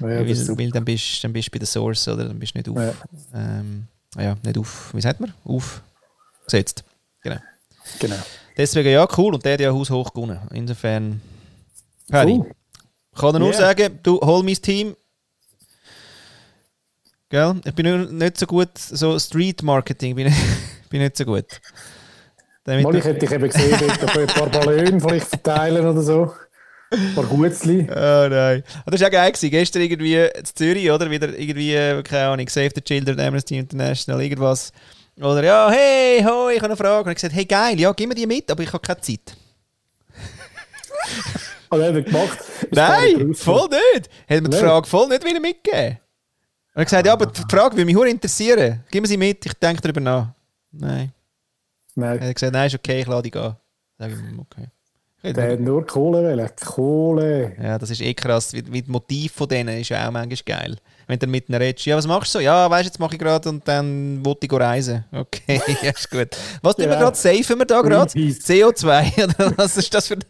Ja, weil, weil dann, bist, dann bist du bei der Source, oder? Dann bist du nicht auf, ja. Ähm, ja, nicht auf, wie sagt man? Aufgesetzt. Genau. Genau. Deswegen ja, cool. Und der hat ja Haus hoch gewonnen. Insofern, Harry, cool. kann er nur yeah. sagen, du hol mein Team. Gell? Ich bin nicht so gut, so Street Marketing bin ich, bin nicht so gut. Mal, ich hätte dich eben gesehen, ein paar Ballone vielleicht verteilen oder so. Ein paar Gutzli. Oh nein. Das war auch geil. Gewesen. Gestern irgendwie in Zürich, oder? Wieder irgendwie, keine Ahnung, Save the Children, Amnesty International, irgendwas. Oder ja, hey, ho, ich habe eine Frage. Und ich gesagt, hey, geil, ja, gib mir die mit, aber ich habe keine Zeit. Und er hat gemacht. Nein, voll nicht. Hat mir die Frage voll nicht wieder mitgegeben. Und er hat gesagt, ja, aber die Frage würde mich interessieren. Gib mir sie mit, ich denke darüber nach. Nein. Nein. Er hat gesagt, nein, ist okay, ich lade dich an. Sag ich ihm, okay. Der hat nur Kohle wollen. Kohle. Ja, das ist eh krass. Wie, wie das Motiv von denen ist ja auch manchmal geil. Wenn du mit ihnen redest, ja, was machst du so? Ja, weißt du, jetzt mache ich gerade und dann wollte ich reisen. Okay, ja, ist gut. Was tun ja. wir gerade? Safen wir da gerade? CO2? Oder was ist das für ein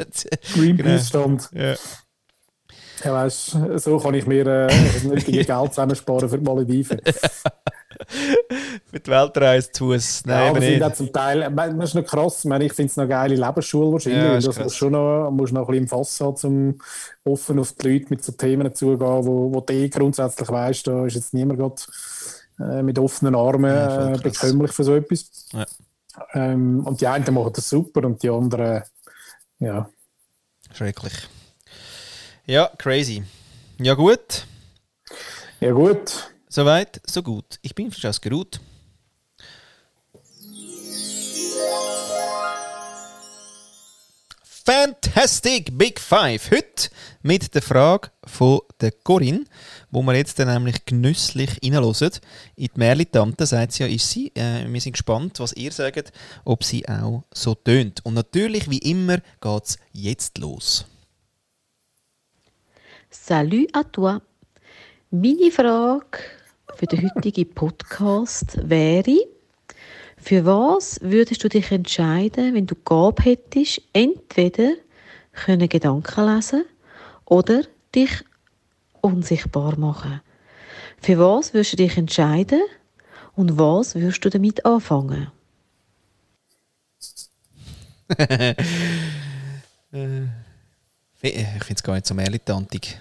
Greenpeace-Stand? Genau. Ja. Ja, weißt, so kann ich mir äh, das nötige Geld zusammensparen für die Malediven. für die Weltreise zu Fuß. Nein, ja, sind zum Teil, das ist noch krass, ich, finde es noch geile Lebensschule wahrscheinlich. Ja, das musst schon noch, musst noch ein bisschen im Fass haben, um offen auf die Leute mit so Themen zuzugehen, wo, wo du eh grundsätzlich weißt, da ist jetzt niemand grad, äh, mit offenen Armen ja, äh, bekümmert für so etwas. Ja. Ähm, und die einen machen das super und die anderen, ja. Schrecklich. Ja, crazy. Ja, gut. Ja, gut. Soweit, so gut. Ich bin fast ausgeruht. Fantastic Big Five. Heute mit der Frage von der Corinne, wo wir jetzt dann nämlich genüsslich reinhören. In die Merli-Tante sagt sie ja, ist sie. Äh, wir sind gespannt, was ihr sagt, ob sie auch so tönt. Und natürlich, wie immer, geht es jetzt los. Salut à toi. Meine Frage für den heutigen Podcast wäre, für was würdest du dich entscheiden, wenn du Gabe hättest, entweder können Gedanken lesen oder dich unsichtbar machen? Für was würdest du dich entscheiden und was würdest du damit anfangen? Äh, ich finde es gar nicht so militantig.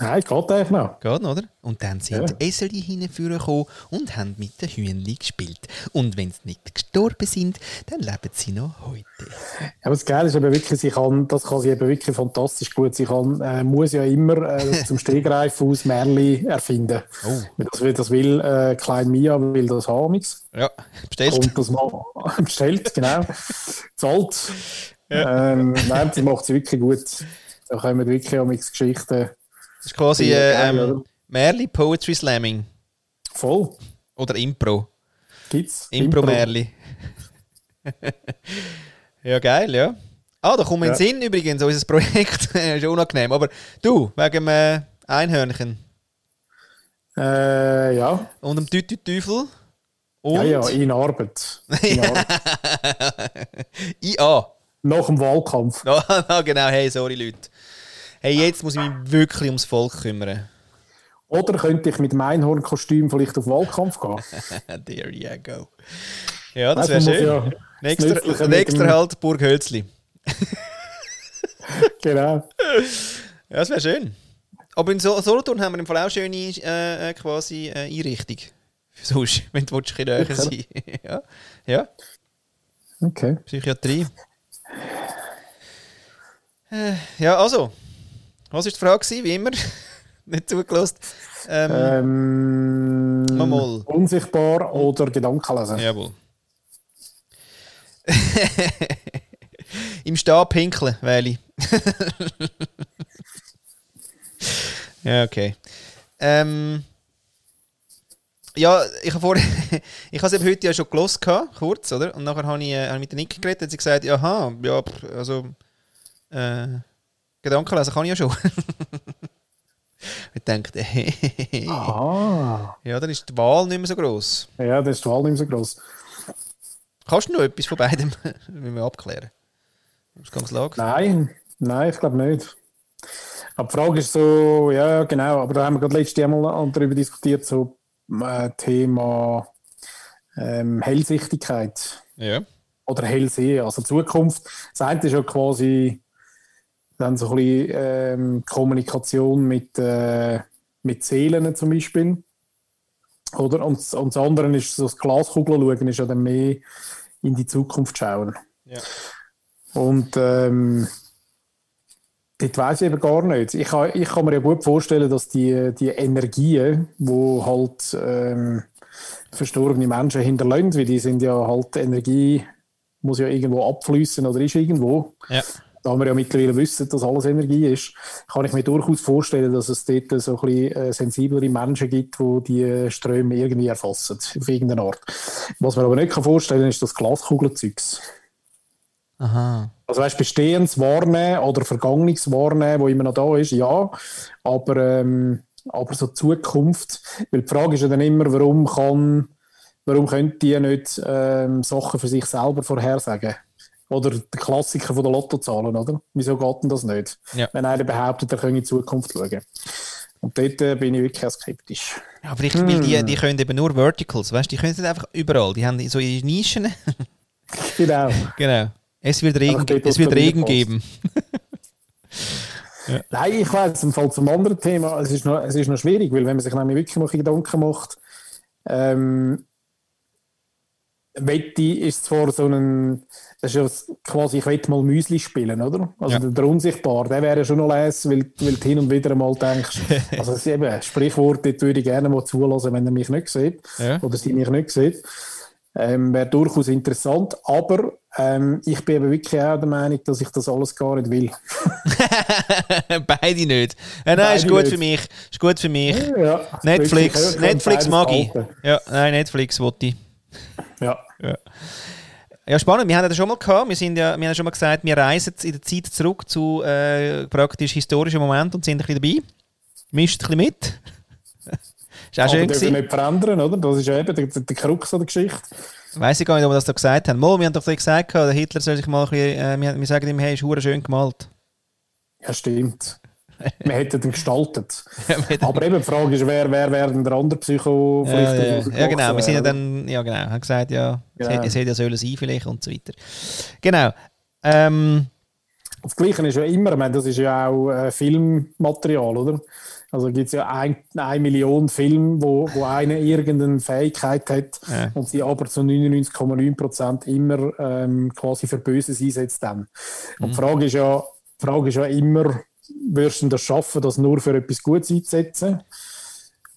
Nein, geht eigentlich noch. Geht, oder? Und dann sind Ja. Eseli hingekommen und haben mit den Hühnchen gespielt. Und wenn sie nicht gestorben sind, dann leben sie noch heute. Ja, aber das Geile ist eben wirklich, sie kann, das kann sie eben wirklich fantastisch gut. Sie kann, äh, muss ja immer äh, zum Stegreif aus Märli erfinden. Oh. Wenn Das will, das will äh, Klein Mia will das haben. Ja, bestellt. Und das mal bestellt, genau. Zahlt. Ähm, nein, das macht sie wirklich gut. Da kommen wirklich am Geschichten Das ist quasi Ja, äh, ähm? Merli Poetry Slamming. voll. Oder Impro. Gibt's. Impro-Merli. ja, geil, ja. Ah, da kommt mir in den Ja. Sinn übrigens, unser Projekt ist unangenehm. Aber du, wegen dem äh, Einhörnchen Äh, ja. und dem Tütü Teufel und ja, ja, in Arbeit. In Arbeit. IA. Nach dem Wahlkampf. Ja, ja, genau, hey, sorry Leute. Hey, jetzt muss ich mich wirklich ums Volk kümmern. Oder könnte ich mit dem Einhornkostüm vielleicht auf Wahlkampf gehen? There you go. Ja, das wäre schön. ja Nächster, nächster halt Burg Hölzli. Genau. Ja, das wäre schön. Aber in Sol- Solothurn haben wir im Fall auch schöne äh, äh, quasi äh, Einrichtung. Sonst, wenn du ein bisschen näher sein ja. ja, Okay. Psychiatrie. Äh, ja, also. Was war die Frage? gewesen? Wie immer. Nicht zugelassen. Ähm, Ähm, Mal. Unsichtbar oder Gedankenlesen? Jawohl. Im Stab pinkeln, Wähli. ja, okay. Ähm, ja, ich habe vor, ich habe es heute ja schon gelost kurz, oder? Und nachher habe ich, äh, habe ich mit der Nick geredet, hat sie gesagt, ja, aha, ja, also, äh, Gedanken lesen kann ich ja schon. ich dachte, hey, Ah. ja, dann ist die Wahl nicht mehr so gross. Ja, das ist die Wahl nicht mehr so gross. Kannst du noch etwas von beidem müssen wir abklären? Ausgangslage? Nein, nein, ich glaube nicht. Aber die Frage ist so, ja, genau, aber da haben wir gerade letztes Mal darüber diskutiert, so Thema ähm, Hellsichtigkeit Ja. oder Hellsehen, also Zukunft. Das eine ist ja quasi dann so ein bisschen ähm, Kommunikation mit, äh, mit Seelen zum Beispiel. Oder? Und, und das andere ist so das Glaskugel schauen, ist ja dann mehr in die Zukunft schauen. Ja. Und ähm, dort weiß ich eben gar nicht. Ich kann, ich kann mir ja gut vorstellen, dass die, die Energien, wo halt ähm, verstorbene Menschen hinterlassen, weil die sind ja halt Energie, muss ja irgendwo abfließen oder ist irgendwo. Ja. Da wir ja mittlerweile wissen, dass alles Energie ist, kann ich mir durchaus vorstellen, dass es dort so ein bisschen äh, sensiblere Menschen gibt, die die Ströme irgendwie erfassen, auf irgendeine Art. Was man aber nicht kann vorstellen kann, ist das Glaskugelzeugs. Aha. Also weißt, Bestehendes wahrnehmen oder Vergangenes wahrnehmen, wo immer noch da ist, ja. Aber, ähm, aber so Zukunft, weil die Frage ist ja dann immer, warum kann, warum können die nicht ähm, Sachen für sich selber vorhersagen? Oder der Klassiker von der Lottozahlen, oder? Wieso geht denn das nicht? Ja. Wenn einer behauptet, er könne in die Zukunft schauen. Und dort äh, bin ich wirklich skeptisch. Aber ich will die, die können eben nur Verticals, weißt du? Die können nicht einfach überall. Die haben so ihre Nischen. Genau. genau. Es wird Regen, es wird es Regen geben. Nein, ich weiß, im Fall zum anderen Thema, es ist, noch, es ist noch schwierig, weil wenn man sich nämlich wirklich mal Gedanken macht, ähm, Wetti ist zwar so ein, das ist ja quasi, ich will mal Müsli spielen, oder? Also Ja. der, Unsichtbar, der wäre ja schon noch les, weil, weil du hin und wieder mal denkst, also es ist eben, Sprichwort, dort würde ich gerne mal zulassen, wenn er mich nicht sieht, Ja. oder sie mich nicht sieht. Ähm, wäre durchaus interessant, aber ähm, ich bin eben wirklich auch der Meinung, dass ich das alles gar nicht will. Beide nicht. Ja, nein, Beide ist gut nicht. für mich. Ist gut für mich. Ja, Netflix, wirklich, Netflix mag ich. Ja, nein, Netflix wollte ich. Ja. Ja, spannend. Wir haben das schon mal gehabt. Wir, sind ja, wir haben schon mal gesagt, wir reisen in der Zeit zurück zu äh, praktisch historischen Momenten und sind ein bisschen dabei. Mischt ein bisschen mit. ist auch Aber schön dürfen gewesen. nicht verändern, oder? Das ist ja eben der, der, Krux der Geschichte. Weiß ich gar nicht, ob wir das da gesagt haben. Mal, wir haben doch gesagt, der Hitler soll sich mal ein bisschen, äh, wir, wir sagen ihm, hey, ist hure schön gemalt. Ja, stimmt. man hätte den gestaltet. Aber eben, die Frage ist, wer, wer wäre denn der andere Psycho ja, vielleicht ja, rausgewachsen ja, genau. Wir sind ja dann, ja genau, haben gesagt, ja, Genau. es hätte ja sollen sein vielleicht und so weiter. Genau. Ähm, Das Gleiche ist ja immer, ich meine, das ist ja auch äh, Filmmaterial, oder? Also gibt es ja ein, eine Million Filme, wo, wo eine irgendeine Fähigkeit hat Ja. und sie aber zu 99,9% immer ähm, quasi für Böses einsetzt dann. Und die Frage ist ja, die Frage ist ja immer, wirst du das schaffen, das nur für etwas Gutes einzusetzen?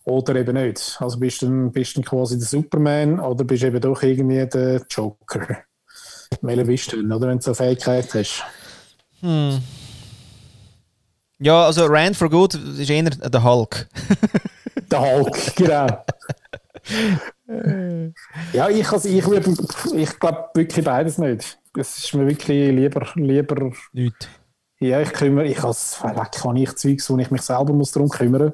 Oder eben nicht? Also bist du bist du quasi der Superman oder bist du eben doch irgendwie der Joker? Welcher bist du denn, oder wenn du so eine Fähigkeit hast? Ja, also Rand for Good ist eher der Hulk. Der Hulk, genau. ja, ich, also ich, würde- ich glaube wirklich beides nicht. Es ist mir wirklich lieber, lieber Nicht. ja, ich kümmere, ich als, kann ich Zeugs, wo ich mich selber muss darum kümmern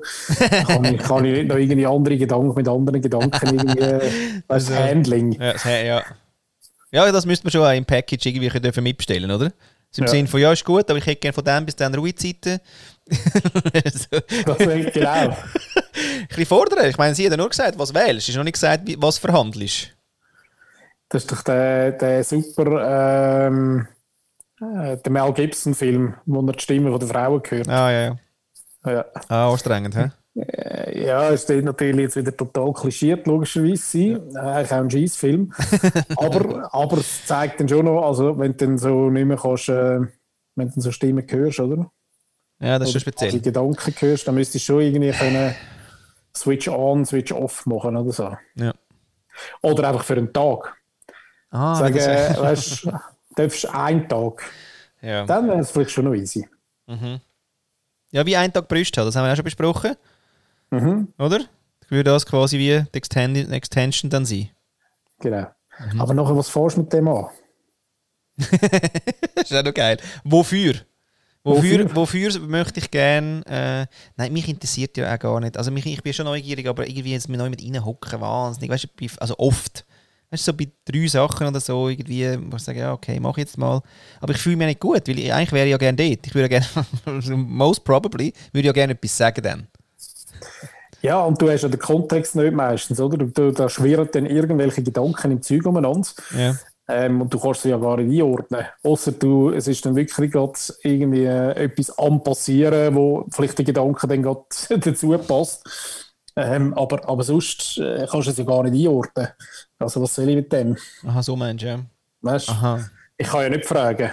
kann ich, kann ich nicht noch irgendwie andere Gedanken mit anderen Gedanken irgendwie, weißt, Also- Handling. Ja, das, ja. ja, das müsste man schon auch im Package irgendwie dürfen mitbestellen, oder? So Im Ja. Sinne von, ja, ist gut, aber ich hätte gerne von dem bis dann Ruhezeiten. so, ein Das ist genau. bisschen fordern. Ich meine, sie hat ja nur gesagt, was wählst. Es ist noch nicht gesagt, was verhandelst. Das ist doch der, der super ähm, äh, der Mel Gibson-Film, wo er die Stimme der Frauen hört. Ah, ja, ja. Ja. Ah, anstrengend, hä? Äh, Ja, es steht natürlich jetzt wieder total klischiert, logischerweise sein. Äh, Eigentlich auch ein Scheiss-Film. aber, aber es zeigt dann schon noch, also wenn du dann so nicht mehr kannst, äh, wenn du dann so Stimmen hörst, oder? Ja, das ist schon Oder quasi speziell. Gedanken hörst, dann müsstest du schon irgendwie können Switch on, Switch off machen oder so. Ja. Oder einfach für einen Tag. Ah, Sagen, äh, weißt du, darfst einen Tag. ja. Dann wäre es vielleicht schon noch easy. ja, wie ein Tag Brüste das haben wir auch schon besprochen, Mhm, oder? Würde das quasi wie die Extend Extension dann sein? genau. Mhm. Aber nachher, was fährst du mit dem an? Das ist auch noch geil. Wofür? Wofür, Wofür? möchte ich gerne. Äh, nein, mich interessiert ja auch gar nicht. Also mich, ich bin schon neugierig, aber irgendwie jetzt mit neu mit reinhocken, wahnsinnig. Weißt du, also oft. Weißt du, so bei drei Sachen oder so, irgendwie, wo ich sage, ja, okay, mach jetzt mal. Aber ich fühle mich nicht gut, weil ich, eigentlich wäre ich ja gerne dort. Ich würde ja gerne, most probably, würde ich ja gerne etwas sagen dann. Ja, und du hast ja den Kontext nicht meistens, oder? Du, du, da schwirren dann irgendwelche Gedanken im Zeug umeinander. Ja. Ähm, und du kannst sie ja gar nicht einordnen. Außer du, es ist dann wirklich gerade irgendwie äh, etwas am passieren, wo vielleicht der Gedanke dann gerade dazu passt. Ähm, aber, aber sonst äh, kannst du es ja gar nicht einordnen. Also was soll ich mit dem? Aha, so meinst du, ja. Weißt? Aha. Ich kann ja nicht fragen.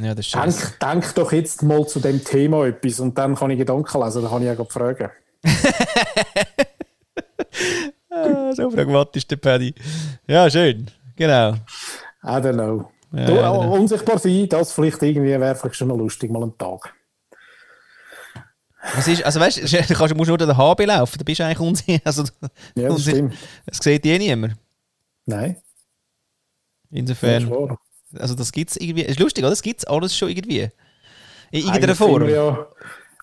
Ja, das. Denk, denk doch jetzt mal zu dem Thema etwas und dann kann ich Gedanken lesen, dann kann ich ja gerade fragen. Ah, so pragmatisch, der Paddy. Ja, schön. Genau. I don't know. Ja, du, ja, auch genau. unsichtbar sein, das vielleicht irgendwie wäre vielleicht schon noch lustig, mal einen Tag. Was ist, also weißt du, kannst- musst nur den HB laufen, dann bist du eigentlich unsicher. Also, Ja, das unsicher- stimmt. Das sieht eh niemand. Nein, Insofern. Also das gibt es irgendwie. Ist lustig, oder? Das gibt es alles schon irgendwie. In irgendeiner Eigentlich sind Form. wir Ja,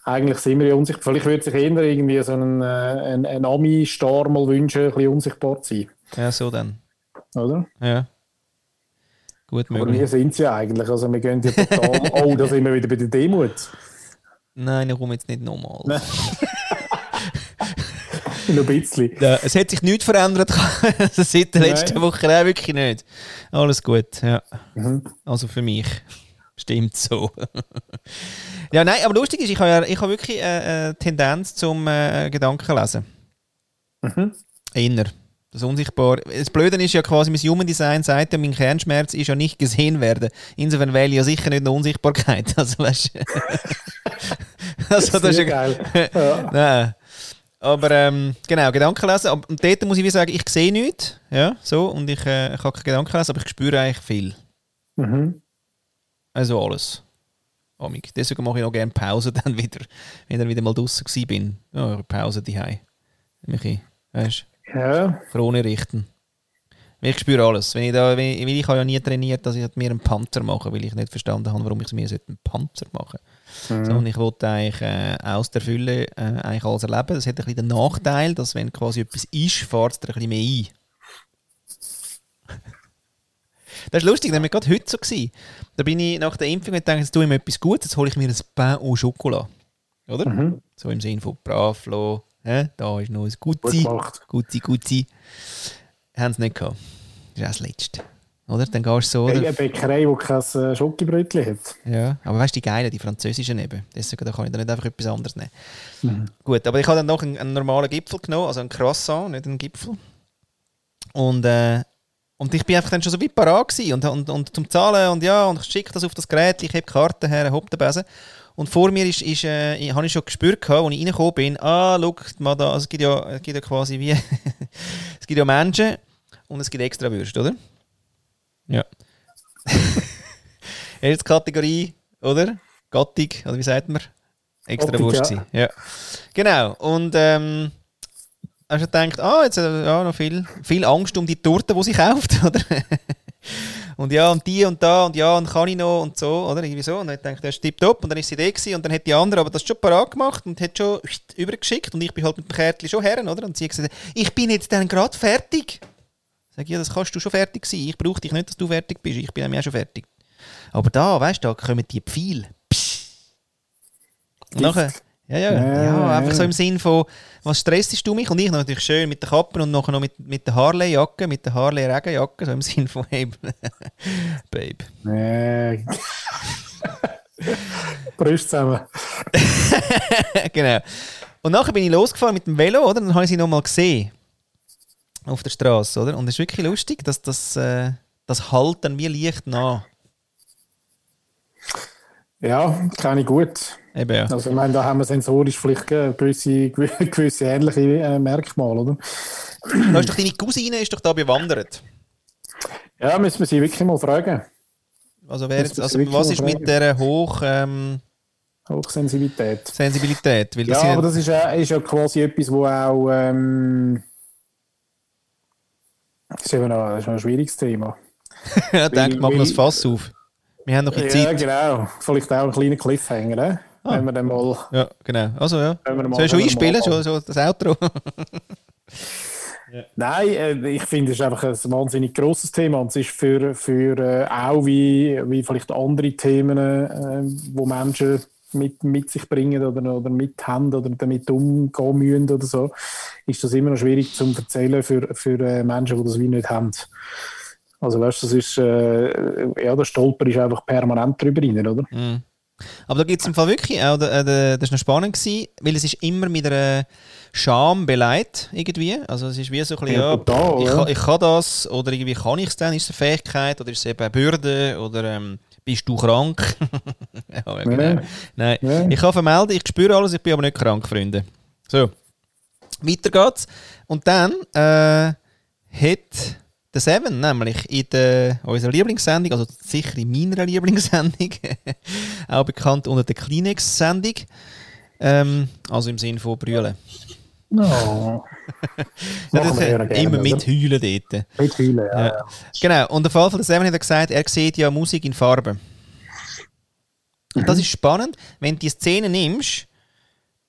eigentlich sind wir ja unsichtbar. Vielleicht würde sich eher irgendwie so ein, äh, ein, ein Ami-Star mal wünschen, ein bisschen unsichtbar zu sein. Ja, so dann. Oder? Ja. Gut Aber möglich. wir sind es ja eigentlich. Also wir gehen ja total. oh, da sind wir wieder bei der Demut. Nein, ich komme jetzt nicht nochmal. Nur ein bisschen. Ja, es hat sich nichts verändert seit der Nein. letzten Woche. Nein, wirklich nicht. Alles gut, ja. Mhm. Also für mich. Stimmt so. ja, nein, aber lustig ist, ich habe, ja, ich habe wirklich äh, eine Tendenz zum äh, Gedankenlesen. Mhm. Inner. Das Unsichtbar. Das Blöde ist ja quasi, mein Human Design sagt ja, mein Kernschmerz ist ja nicht gesehen werden. Insofern wähle ich ja sicher nicht eine Unsichtbarkeit. Also, weißt du. also, das ist ja geil. Ja. Nein. Aber ähm, genau, Gedanken lesen. Und dort muss ich wie sagen, ich sehe nichts. Ja, so. Und ich, äh, ich habe keine Gedanken lesen, aber ich spüre eigentlich viel. Mhm. Also alles. Amig. Deswegen mache ich auch gerne Pause dann wieder, wenn ich wieder mal draußen bin. Ja, Pause die Mich, weißt ja. Krone richten. Ich spüre alles. Wenn ich, da, wenn ich, weil ich habe ja nie trainiert, dass ich mir einen Panzer mache, weil ich nicht verstanden habe, warum ich mir einen Panzer machen sollte. So, und ich wollte eigentlich äh, aus der Fülle äh, eigentlich alles erleben. Das hat ein bisschen den Nachteil, dass wenn quasi etwas ist, fährt es dir ein bisschen mehr ein. Das ist lustig, das war gerade heute so. Gewesen. Da bin ich nach der Impfung und dachte, jetzt tue ich mir etwas Gutes, jetzt hole ich mir ein Pain au Chocolat. oder? Mhm. So im Sinn von brav, lo, hä? da ist noch ein Gut Gutzi, gemacht. Gutzi, Gutzi. Haben sie nicht gehabt. Das ist auch das Letzte. Oder? Dann gehst du so? Eine Bäckerei, die kein äh, Schokobrötchen hat. Ja, aber weißt du, die geilen, die französischen eben. Deswegen da kann ich da nicht einfach etwas anderes nehmen. Mhm. Gut, aber ich habe dann noch einen, einen normalen Gipfel genommen, also einen Croissant, nicht einen Gipfel. Und, äh, und ich bin einfach dann schon so wie parat gewesen und, und, und zum Zahlen und ja, und ich schicke das auf das Gerät, ich habe die Karte her, hopp den Besen. Und vor mir ist, ist, äh, ich- habe ich schon gespürt, gehabt, als ich reingekommen bin, ah, schau mal da, also es, gibt ja, es gibt ja quasi wie, es gibt ja Menschen und es gibt extra Würste, oder? Ja. Erste Kategorie, oder? Gattung, oder wie sagt man? Extra Gattung, Wurst. ja. Ja. Genau. Und ähm, hast du gedacht, ah, jetzt äh, ja, noch viel, viel Angst um die Torte, die sie kauft, oder? und ja, und die und da und ja, und kann ich noch und so, oder? Irgendwie so. Und dann ich, das ist tipptopp. Und dann ist sie da gewesen, und dann hat die andere aber das schon parat gemacht und hat schon übergeschickt und ich bin halt mit dem Kärtchen schon her, oder? Und sie hat gesagt, ich bin jetzt dann gerade fertig. Sag ich, ja, das kannst du schon fertig sein. Ich brauche dich nicht, dass du fertig bist. Ich bin auch schon fertig. Aber da, weißt du, da kommen die Pfeile. Nachher, ja, ja, ja, Ja, einfach ja. so im Sinn von, was stressest du mich? Und ich natürlich schön mit der Kappe und nachher noch mit, mit der Harley-Jacke, mit der Harley-Regenjacke, so im Sinn von, hey, Babe. Nee. Brüste zusammen. genau. Und nachher bin ich losgefahren mit dem Velo, oder? Dann habe ich sie nochmal gesehen. Auf der Straße, oder? Und es ist wirklich lustig, dass das, äh, das halt dann wie Licht nach. Ja, kenne ich gut. Eben, ja. Also, ich meine, da haben wir sensorisch vielleicht gewisse, gewisse ähnliche äh, Merkmale, oder? Da ist doch deine Cousine ist doch da bewandert. Ja, müssen wir sie wirklich mal fragen. Also, wer jetzt, also was ist mit dieser hoch ähm, Hochsensibilität. Sensibilität? Weil das Ja, aber das ist, ja- ist ja quasi etwas, wo auch. Ähm, das ist eben noch, das ist noch ein schwieriges Thema. ja, denk, weil- machen wir das Fass auf. Wir haben noch ein bisschen Ja, Zeit. genau. Vielleicht auch ein kleiner Cliffhanger, ne? Ah. Wenn wir dann mal. Ja, genau. Also, ja. Wenn wir mal- Soll ich schon einspielen? Schon, so das Outro? Nein, äh, ich finde, es ist einfach ein wahnsinnig grosses Thema und es ist für, für äh, auch wie, wie vielleicht andere Themen, äh, wo Menschen mit, mit sich bringen oder, oder mit haben oder damit umgehen müssen oder so, ist das immer noch schwierig zu erzählen für, für äh, Menschen, die das wie nicht haben. Also weißt du, das ist, äh, ja, der Stolper ist einfach permanent drüber rein, oder? Mhm. Aber da gibt es im Fall wirklich auch, äh, das war noch spannend, gewesen, weil es ist immer mit einer Scham beleidigt, irgendwie. Also es ist wie so ein bisschen, Ja, total, ich, kann, ich kann das, oder irgendwie kann ich es dann, ist es eine Fähigkeit, oder ist es eben eine Bürde, oder ähm, bist du krank? ja, genau. Ja. Nein, Ja. ich kann vermelden, ich spüre alles, ich bin aber nicht krank, Freunde. So, weiter geht's. Und dann äh, hat der Seven nämlich in der, unserer Lieblingssendung, also sicher in meiner Lieblingssendung, auch bekannt unter der Kleenex-Sendung, ähm, also im Sinn von Brüllen. No. Ja, das, ja immer oder? mit Heulen dort. Mit vielen, ja. Ja. Genau, und der Fall von der Seven hat er gesagt, er sieht ja Musik in Farben. Und das ist spannend, wenn du die Szene nimmst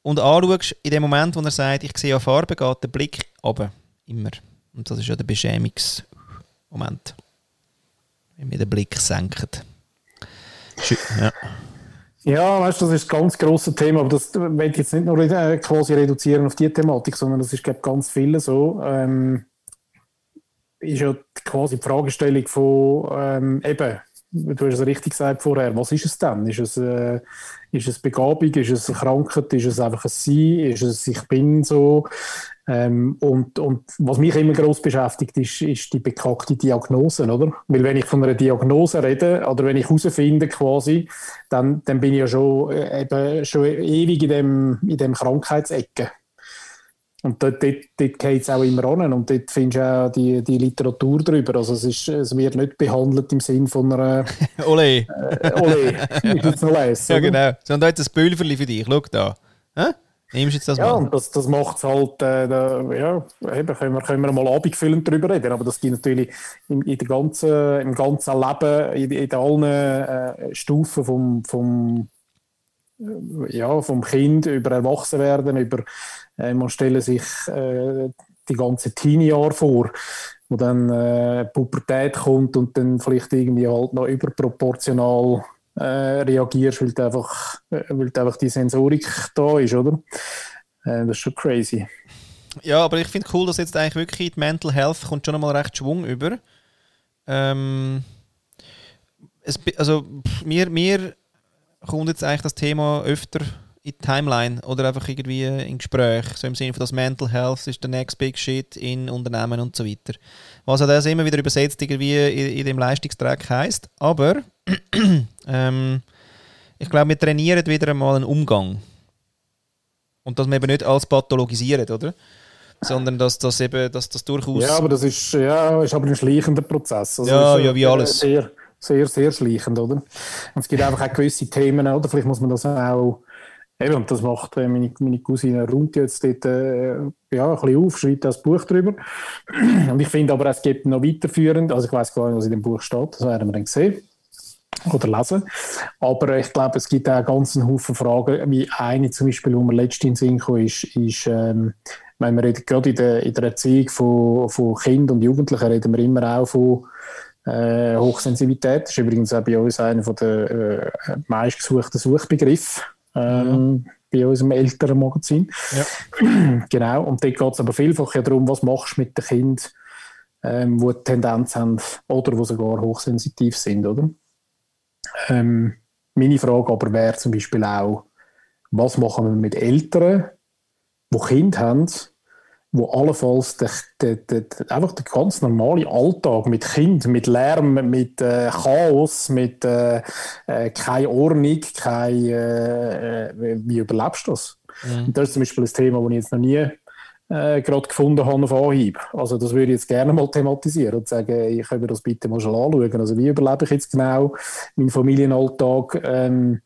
und anschaust, in dem Moment, wo er sagt, ich sehe ja Farben, geht der Blick runter. Immer. Und das ist ja der Beschämungsmoment. Wenn wir den Blick senken. Schö ja. Ja, weißt du, das ist ein ganz grosses Thema, aber das will ich jetzt nicht nur äh, quasi reduzieren auf die Thematik, sondern das ist, glaube ganz viele so. Ähm, ist ja quasi die Fragestellung von, ähm, eben, du hast es richtig gesagt vorher, was ist es denn? Ist es, äh, ist es Begabung, ist es eine Krankheit, ist es einfach ein Sein, ist es ich bin so? Ähm, und, und was mich immer groß beschäftigt, ist, ist die bekackte Diagnose, oder? Weil wenn ich von einer Diagnose rede, oder wenn ich herausfinde quasi, dann, dann bin ich ja schon, äh, eben schon ewig in dem, in dem Krankheitsecke. Und dort, dort, dort geht es auch immer an und dort findest du auch die, die Literatur drüber. Also es, ist, es wird nicht behandelt im Sinn von einer Ole! äh, Ole, ist jetzt noch lesen. Ja, genau. So, und da hat ein Pülverli für dich. Schau da. Hä? Nimmst jetzt das Ja, mal? und das, das macht es halt, äh, da, ja, eben, können wir, können wir mal abendfüllend drüber reden, aber das gibt natürlich im, in der ganzen, im ganzen Leben, in, in allen äh, Stufen vom, vom, äh, ja, vom Kind über Erwachsenwerden, über, man stelle sich äh, die ganzen Teenie-Jahre vor, wo dann äh, Pubertät kommt und dann vielleicht irgendwie halt noch überproportional äh, reagierst, weil, einfach, äh, weil einfach die Sensorik da ist, oder? Äh, das ist schon crazy. Ja, aber ich finde cool, dass jetzt eigentlich wirklich die Mental Health kommt schon einmal recht Schwung über. Ähm, es, also pff, mir, mir kommt jetzt eigentlich das Thema öfter in die Timeline oder einfach irgendwie in Gespräch, so im Sinne von das Mental Health ist der next big shit in Unternehmen und so weiter. Was ja das immer wieder übersetzt irgendwie in, in dem Leistungstrack heißt, aber ähm, ich glaube, wir trainieren wieder einmal einen Umgang und dass wir eben nicht alles pathologisieren, oder? Sondern dass das eben, dass das durchaus... Ja, aber das ist, ja, ist aber ein schleichender Prozess. Also ja, ja, wie alles. Sehr, sehr, sehr schleichend, oder? Und es gibt einfach auch gewisse Themen, oder? Vielleicht muss man das auch Eben, und das macht äh, meine, meine Cousine Runti jetzt dort äh, ja, ein bisschen auf, schreibt das Buch drüber. Und ich finde aber, es gibt noch weiterführend, also ich weiß gar nicht, was in dem Buch steht, das werden wir dann sehen oder lesen. Aber ich glaube, es gibt auch einen ganzen Haufen Fragen, wie eine zum Beispiel, wo wir letztens in Sinn ist, ist ähm, wenn wir gerade in der, in der Erziehung von, von Kindern und Jugendlichen reden wir immer auch von äh, Hochsensibilität. Das ist übrigens auch bei uns einer der äh, meistgesuchten Suchbegriffe ähm, ja. bei unserem älteren Magazin. Ja. genau, und dort geht es aber vielfach ja darum, was machst du mit den Kindern, ähm, die eine Tendenz haben oder die sogar hochsensitiv sind, oder? Ähm, meine Frage aber wäre zum Beispiel auch, was machen wir mit Eltern, die Kinder haben, wo allenfalls der, der, der, einfach der ganz normale Alltag mit Kind, mit Lärm, mit äh, Chaos, mit äh, äh, keine Ordnung, kein, äh, äh, wie überlebst du das? Mhm. Und das ist zum Beispiel ein Thema, das ich jetzt noch nie äh, gerade gefunden habe auf Anhieb. Also das würde ich jetzt gerne mal thematisieren und sagen, ich könnte mir das bitte mal schon anschauen. Also wie überlebe ich jetzt genau meinen Familienalltag, ähm,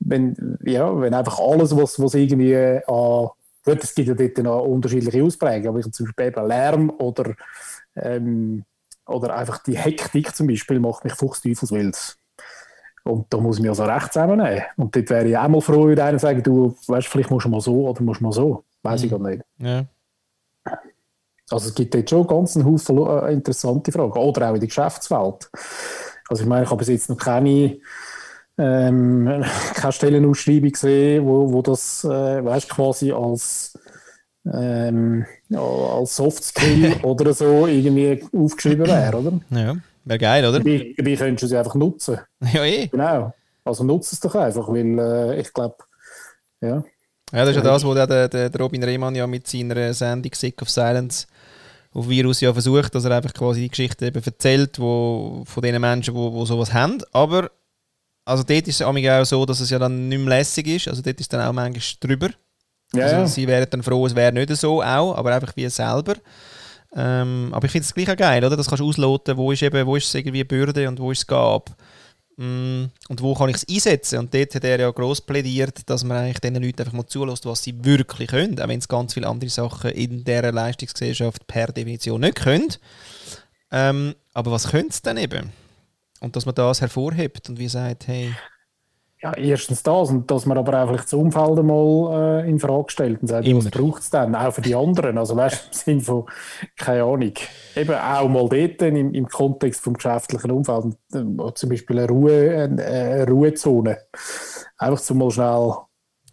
wenn, ja, wenn einfach alles, was, was irgendwie an Gut, es gibt ja dort noch unterschiedliche Ausprägungen, aber ich zum Beispiel eben Lärm oder, ähm, oder einfach die Hektik zum Beispiel macht mich fuchsteufelswild. Und da muss ich mir also recht zusammennehmen. Und dort wäre ich auch mal froh, wenn einer sagt, du weißt, vielleicht musst du mal so oder musst du mal so. Weiß mhm. ich gar nicht. Ja. Also es gibt dort schon ganz einen Haufen äh, interessante Fragen. Oder auch in der Geschäftswelt. Also ich meine, ich habe bis jetzt noch keine ähm, keine Stellenausschreibung gesehen, wo, wo das äh, weißt, quasi als, ähm, als Soft Skill oder so irgendwie aufgeschrieben wäre, oder? Ja, wäre geil, oder? Dabei, dabei könntest du sie einfach nutzen. Ja, eh. Genau. Also nutze es doch einfach, weil äh, ich glaube, ja. Ja, das ist ja das, was der, der, der Robin Rehmann ja mit seiner Sendung Sick of Silence auf Virus ja versucht, dass er einfach quasi die Geschichte eben erzählt, wo, von den Menschen, die wo, wo sowas haben. Aber also dort ist es auch so, dass es ja dann nicht mehr lässig ist. Also dort ist dann auch manchmal drüber. Ja, also, sie wären dann froh, es wäre nicht so auch, aber einfach wie selber. Ähm, aber ich finde es gleich auch geil, oder? Das kannst du ausloten, wo ist eben, wo ist es irgendwie Bürde und wo ist es Gab. Mm, und wo kann ich es einsetzen? Und dort hat er ja gross plädiert, dass man eigentlich den Leuten einfach mal zulässt, was sie wirklich können, auch wenn es ganz viele andere Sachen in dieser Leistungsgesellschaft per Definition nicht können. Ähm, aber was können sie denn eben? Und dass man das hervorhebt und wie sagt, hey. Ja, erstens das und dass man aber auch vielleicht das Umfeld einmal äh, in Frage stellt und sagt, Immer. was braucht es denn? Auch für die anderen. Also weißt du, im Sinne von, keine Ahnung, eben auch mal dort im, im Kontext vom geschäftlichen Umfeld, äh, zum Beispiel eine, Ruhe, eine, eine Ruhezone. Einfach zum mal schnell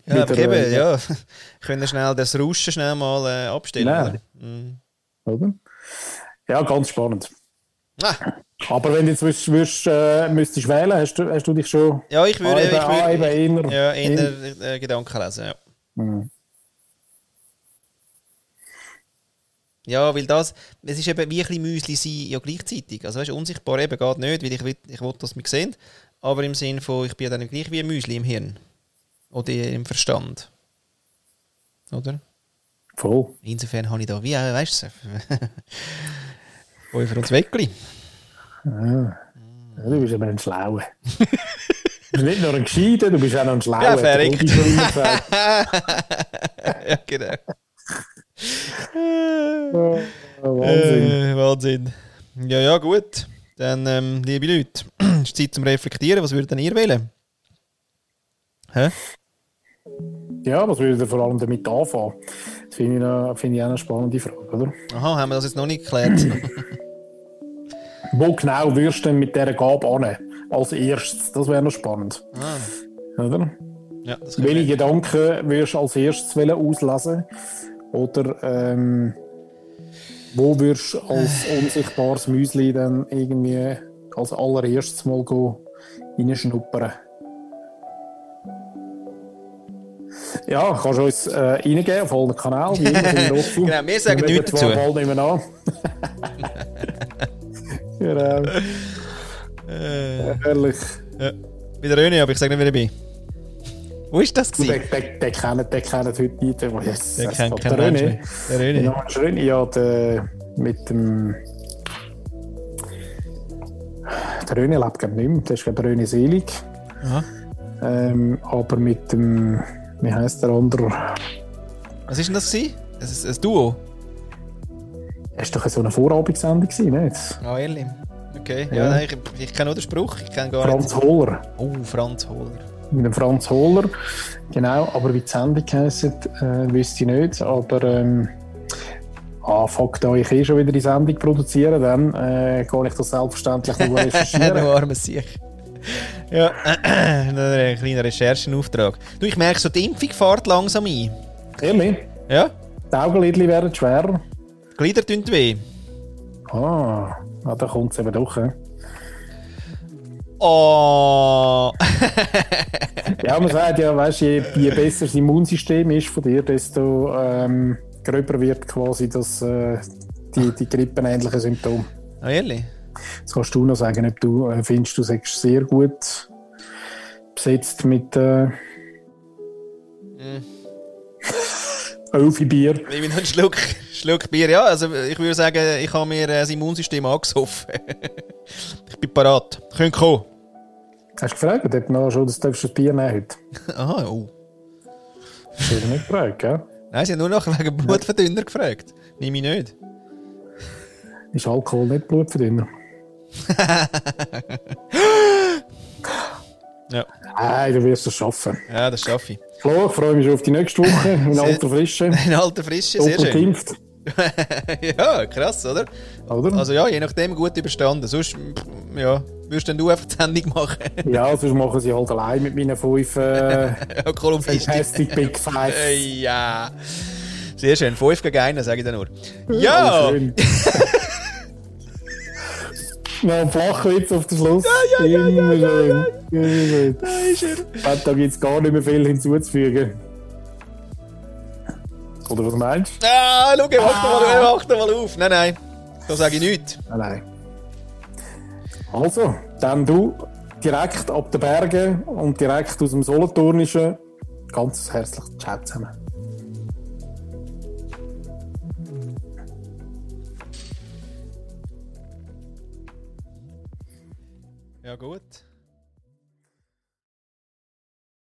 ja, wieder, eben, äh, ja. Können schnell das Rauschen schnell mal äh, abstellen. Oder? Mhm. oder? Ja, ganz spannend. Ah. Aber wenn du jetzt würdest, würdest, äh, müsstest wählen, hast du, hast du dich schon. Ja, ich würde, ich würde eher, ja, eher äh, Gedanken lesen. Ja. Mhm. Ja, weil das, es ist eben wie ein bisschen Müsli sein, ja gleichzeitig. Also weißt, unsichtbar eben geht nicht, weil ich will, ich will, dass wir sehen. Aber im Sinne von, ich bin dann gleich wie ein Müsli im Hirn. Oder im Verstand. Oder? Voll. Insofern habe ich da wie, weißt du, für uns Weckli. Ah. Ja, du bist aber ein Schlauer. du bist nicht nur ein Gescheiter, du bist auch noch ein Schlauer. Ja, verrückt. ja, genau. oh, Wahnsinn. Äh, Wahnsinn. Ja, ja, gut. Dann, ähm, liebe Leute, ist Zeit zum Reflektieren. Was würdet ihr wählen? Hä? Ja, was würdet ihr vor allem damit anfangen? Das finde ich, find ich auch eine spannende Frage, oder? Aha, haben wir das jetzt noch nicht geklärt? wo genau wirst du denn mit dieser Gabe an? als erstes. Das wäre noch spannend. Ah, Oder? ja, das Welche. Gedanken würdest du als erstes wollen auslesen? Oder ähm, wo würdest du als unsichtbares Müsli dann irgendwie als allererstes mal reinschnuppern? Ja, kannst du uns äh, reingeben auf allen Kanälen. Genau, wir sagen nichts dazu. bald nicht mehr an. genau, Äh, ehrlich. ja. Bei der Röne, aber ich sage nicht, wer ich bin. Wo ist das gewesen? den, den, den kennen, den kennen heute nicht. Yes, Der kennt geht kein der Mensch mehr. Der Röne. Genau, schön. Ja, der, mit dem. Der Röne lebt glaube nicht mehr. Der ist glaube Röne Selig. Aha. Ähm, aber mit dem. Wie heißt der andere? Was ist denn das gewesen? Ein, ein Duo? Es war doch so eine Vorabendsendung, nicht? Ah, ehrlich. Okay, ja, Ja. nein, ich, ich kenne nur den Spruch, ich kenne gar Franz nicht. Hohler. Oh, Franz Hohler. Mit dem Franz Hohler. Genau, aber wie die Sendung heisst, äh, wüsste ich nicht. Aber. Ähm, Ah, fuck, da ich eh schon wieder die Sendung produziere, dann äh, kann ich das selbstverständlich du recherchieren. armes Sieg. Ja, ein kleiner Recherchenauftrag. Du, ich merke so, die Impfung fährt langsam ein. Ehrlich? Ja? Die Augenlidchen werden schwerer. Glieder tun weh. Ah, ah da kommt es eben doch. He? Oh! Ja, man sagt ja, weißt, je, je besser das Immunsystem ist von dir, desto ähm, gröber wird quasi das, äh, die, die grippenähnlichen Symptome. Ah, ehrlich? Jetzt kannst du noch sagen, ob du äh, findest, du sagst sehr gut besetzt mit äh, Elfi Bier. Ich bin ein Schluck, Schluck Bier. Ja, also ich würde sagen, ich habe mir äh, das Immunsystem angesoffen. ich bin parat. Könnt kommen. Hast du gefragt, ob du noch schon das darfst das Bier nehmen heute? Aha, oh. Das du nicht gefragt, gell? Nein, sie haben nur noch wegen Blutverdünner gefragt. Nehme ich nicht. Ist Alkohol nicht Blutverdünner? Ja, Nein, du wirst es schaffen. ja das schaffe ich. Flo, ich freue mich schon auf die nächste Woche in alter Frische. In alter Frische, sehr schön. geimpft, ja, krass, oder? oder? Also ja, je nachdem gut überstanden. Sonst, ja, würdest denn du einfach die Sendung machen? Ja, sonst machen sie halt allein mit meinen fünf äh, ja. Fantastic Big Five. Äh, ja. Sehr schön. 5 gegen 1, sage ich dann nur. Ja! Noch ein Flachwitz auf den Schluss. Ja, ja, ja, ja, ja, ja. Da gibt es gar nicht mehr viel hinzuzufügen. Oder was meinst Ah, schau, mach doch mal, mach doch mal auf. Nein, nein. Da sage ich nichts. du? Nein, nein. Also, dann du direkt ab den Bergen und direkt aus dem Solothurnischen. Ganz herzlich Ciao zusammen. Ja, gut.